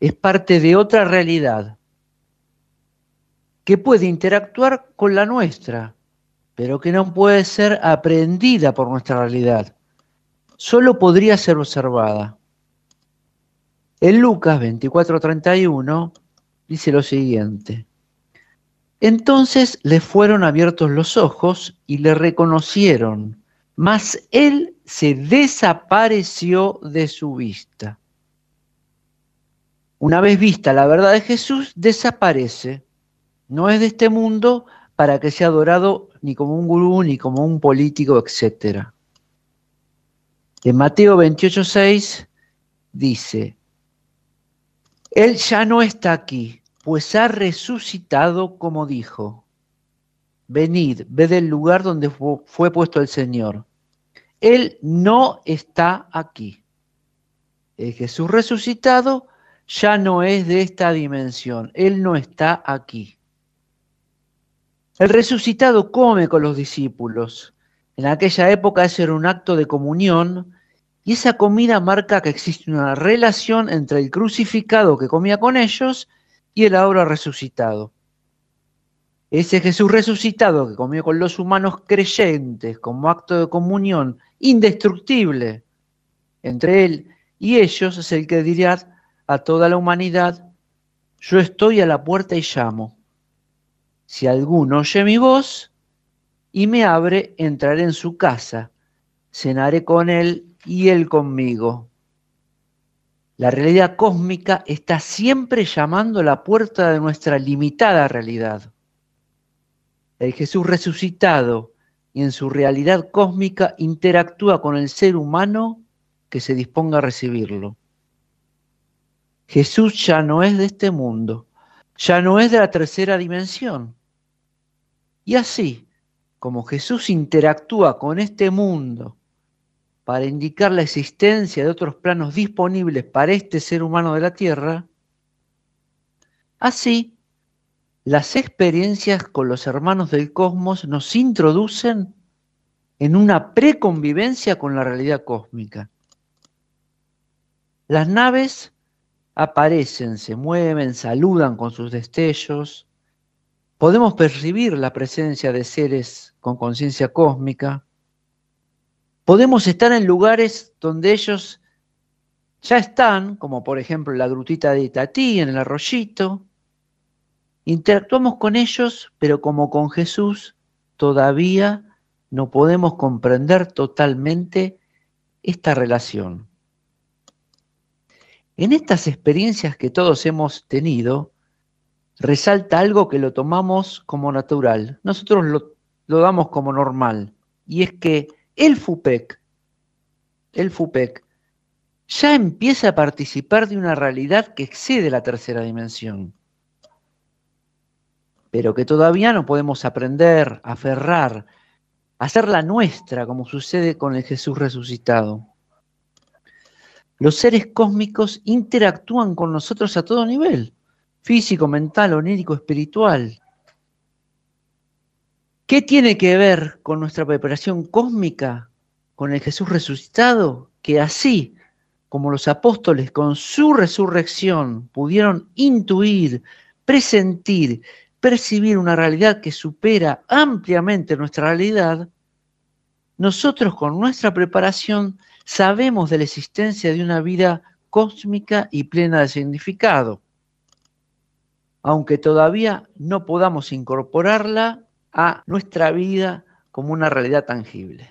es parte de otra realidad, que puede interactuar con la nuestra, pero que no puede ser aprendida por nuestra realidad. Solo podría ser observada. En Lucas 24:31 dice lo siguiente. Entonces le fueron abiertos los ojos y le reconocieron, mas él se desapareció de su vista. Una vez vista la verdad de Jesús, desaparece no es de este mundo para que sea adorado ni como un gurú, ni como un político, etc. En Mateo 28:6 dice, Él ya no está aquí, pues ha resucitado como dijo. Venid, ved el lugar donde fue puesto el Señor. Él no está aquí. El Jesús resucitado ya no es de esta dimensión. Él no está aquí. El resucitado come con los discípulos. En aquella época ese era un acto de comunión y esa comida marca que existe una relación entre el crucificado que comía con ellos y el ahora resucitado. Ese Jesús resucitado que comió con los humanos creyentes como acto de comunión indestructible, entre él y ellos es el que dirá a toda la humanidad, yo estoy a la puerta y llamo. Si alguno oye mi voz y me abre, entraré en su casa, cenaré con él y él conmigo. La realidad cósmica está siempre llamando a la puerta de nuestra limitada realidad. El Jesús resucitado y en su realidad cósmica interactúa con el ser humano que se disponga a recibirlo. Jesús ya no es de este mundo, ya no es de la tercera dimensión. Y así, como Jesús interactúa con este mundo para indicar la existencia de otros planos disponibles para este ser humano de la Tierra, así las experiencias con los hermanos del cosmos nos introducen en una preconvivencia con la realidad cósmica. Las naves aparecen, se mueven, saludan con sus destellos. Podemos percibir la presencia de seres con conciencia cósmica. Podemos estar en lugares donde ellos ya están, como por ejemplo la grutita de Itatí, en el arroyito. Interactuamos con ellos, pero como con Jesús, todavía no podemos comprender totalmente esta relación. En estas experiencias que todos hemos tenido, resalta algo que lo tomamos como natural. Nosotros lo, lo damos como normal. Y es que el FUPEC, el FUPEC, ya empieza a participar de una realidad que excede la tercera dimensión, pero que todavía no podemos aprender, aferrar, hacerla nuestra, como sucede con el Jesús resucitado. Los seres cósmicos interactúan con nosotros a todo nivel, físico, mental, onírico, espiritual. ¿Qué tiene que ver con nuestra preparación cósmica, con el Jesús resucitado? Que así como los apóstoles con su resurrección pudieron intuir, presentir, percibir una realidad que supera ampliamente nuestra realidad, nosotros con nuestra preparación sabemos de la existencia de una vida cósmica y plena de significado, aunque todavía no podamos incorporarla a nuestra vida como una realidad tangible.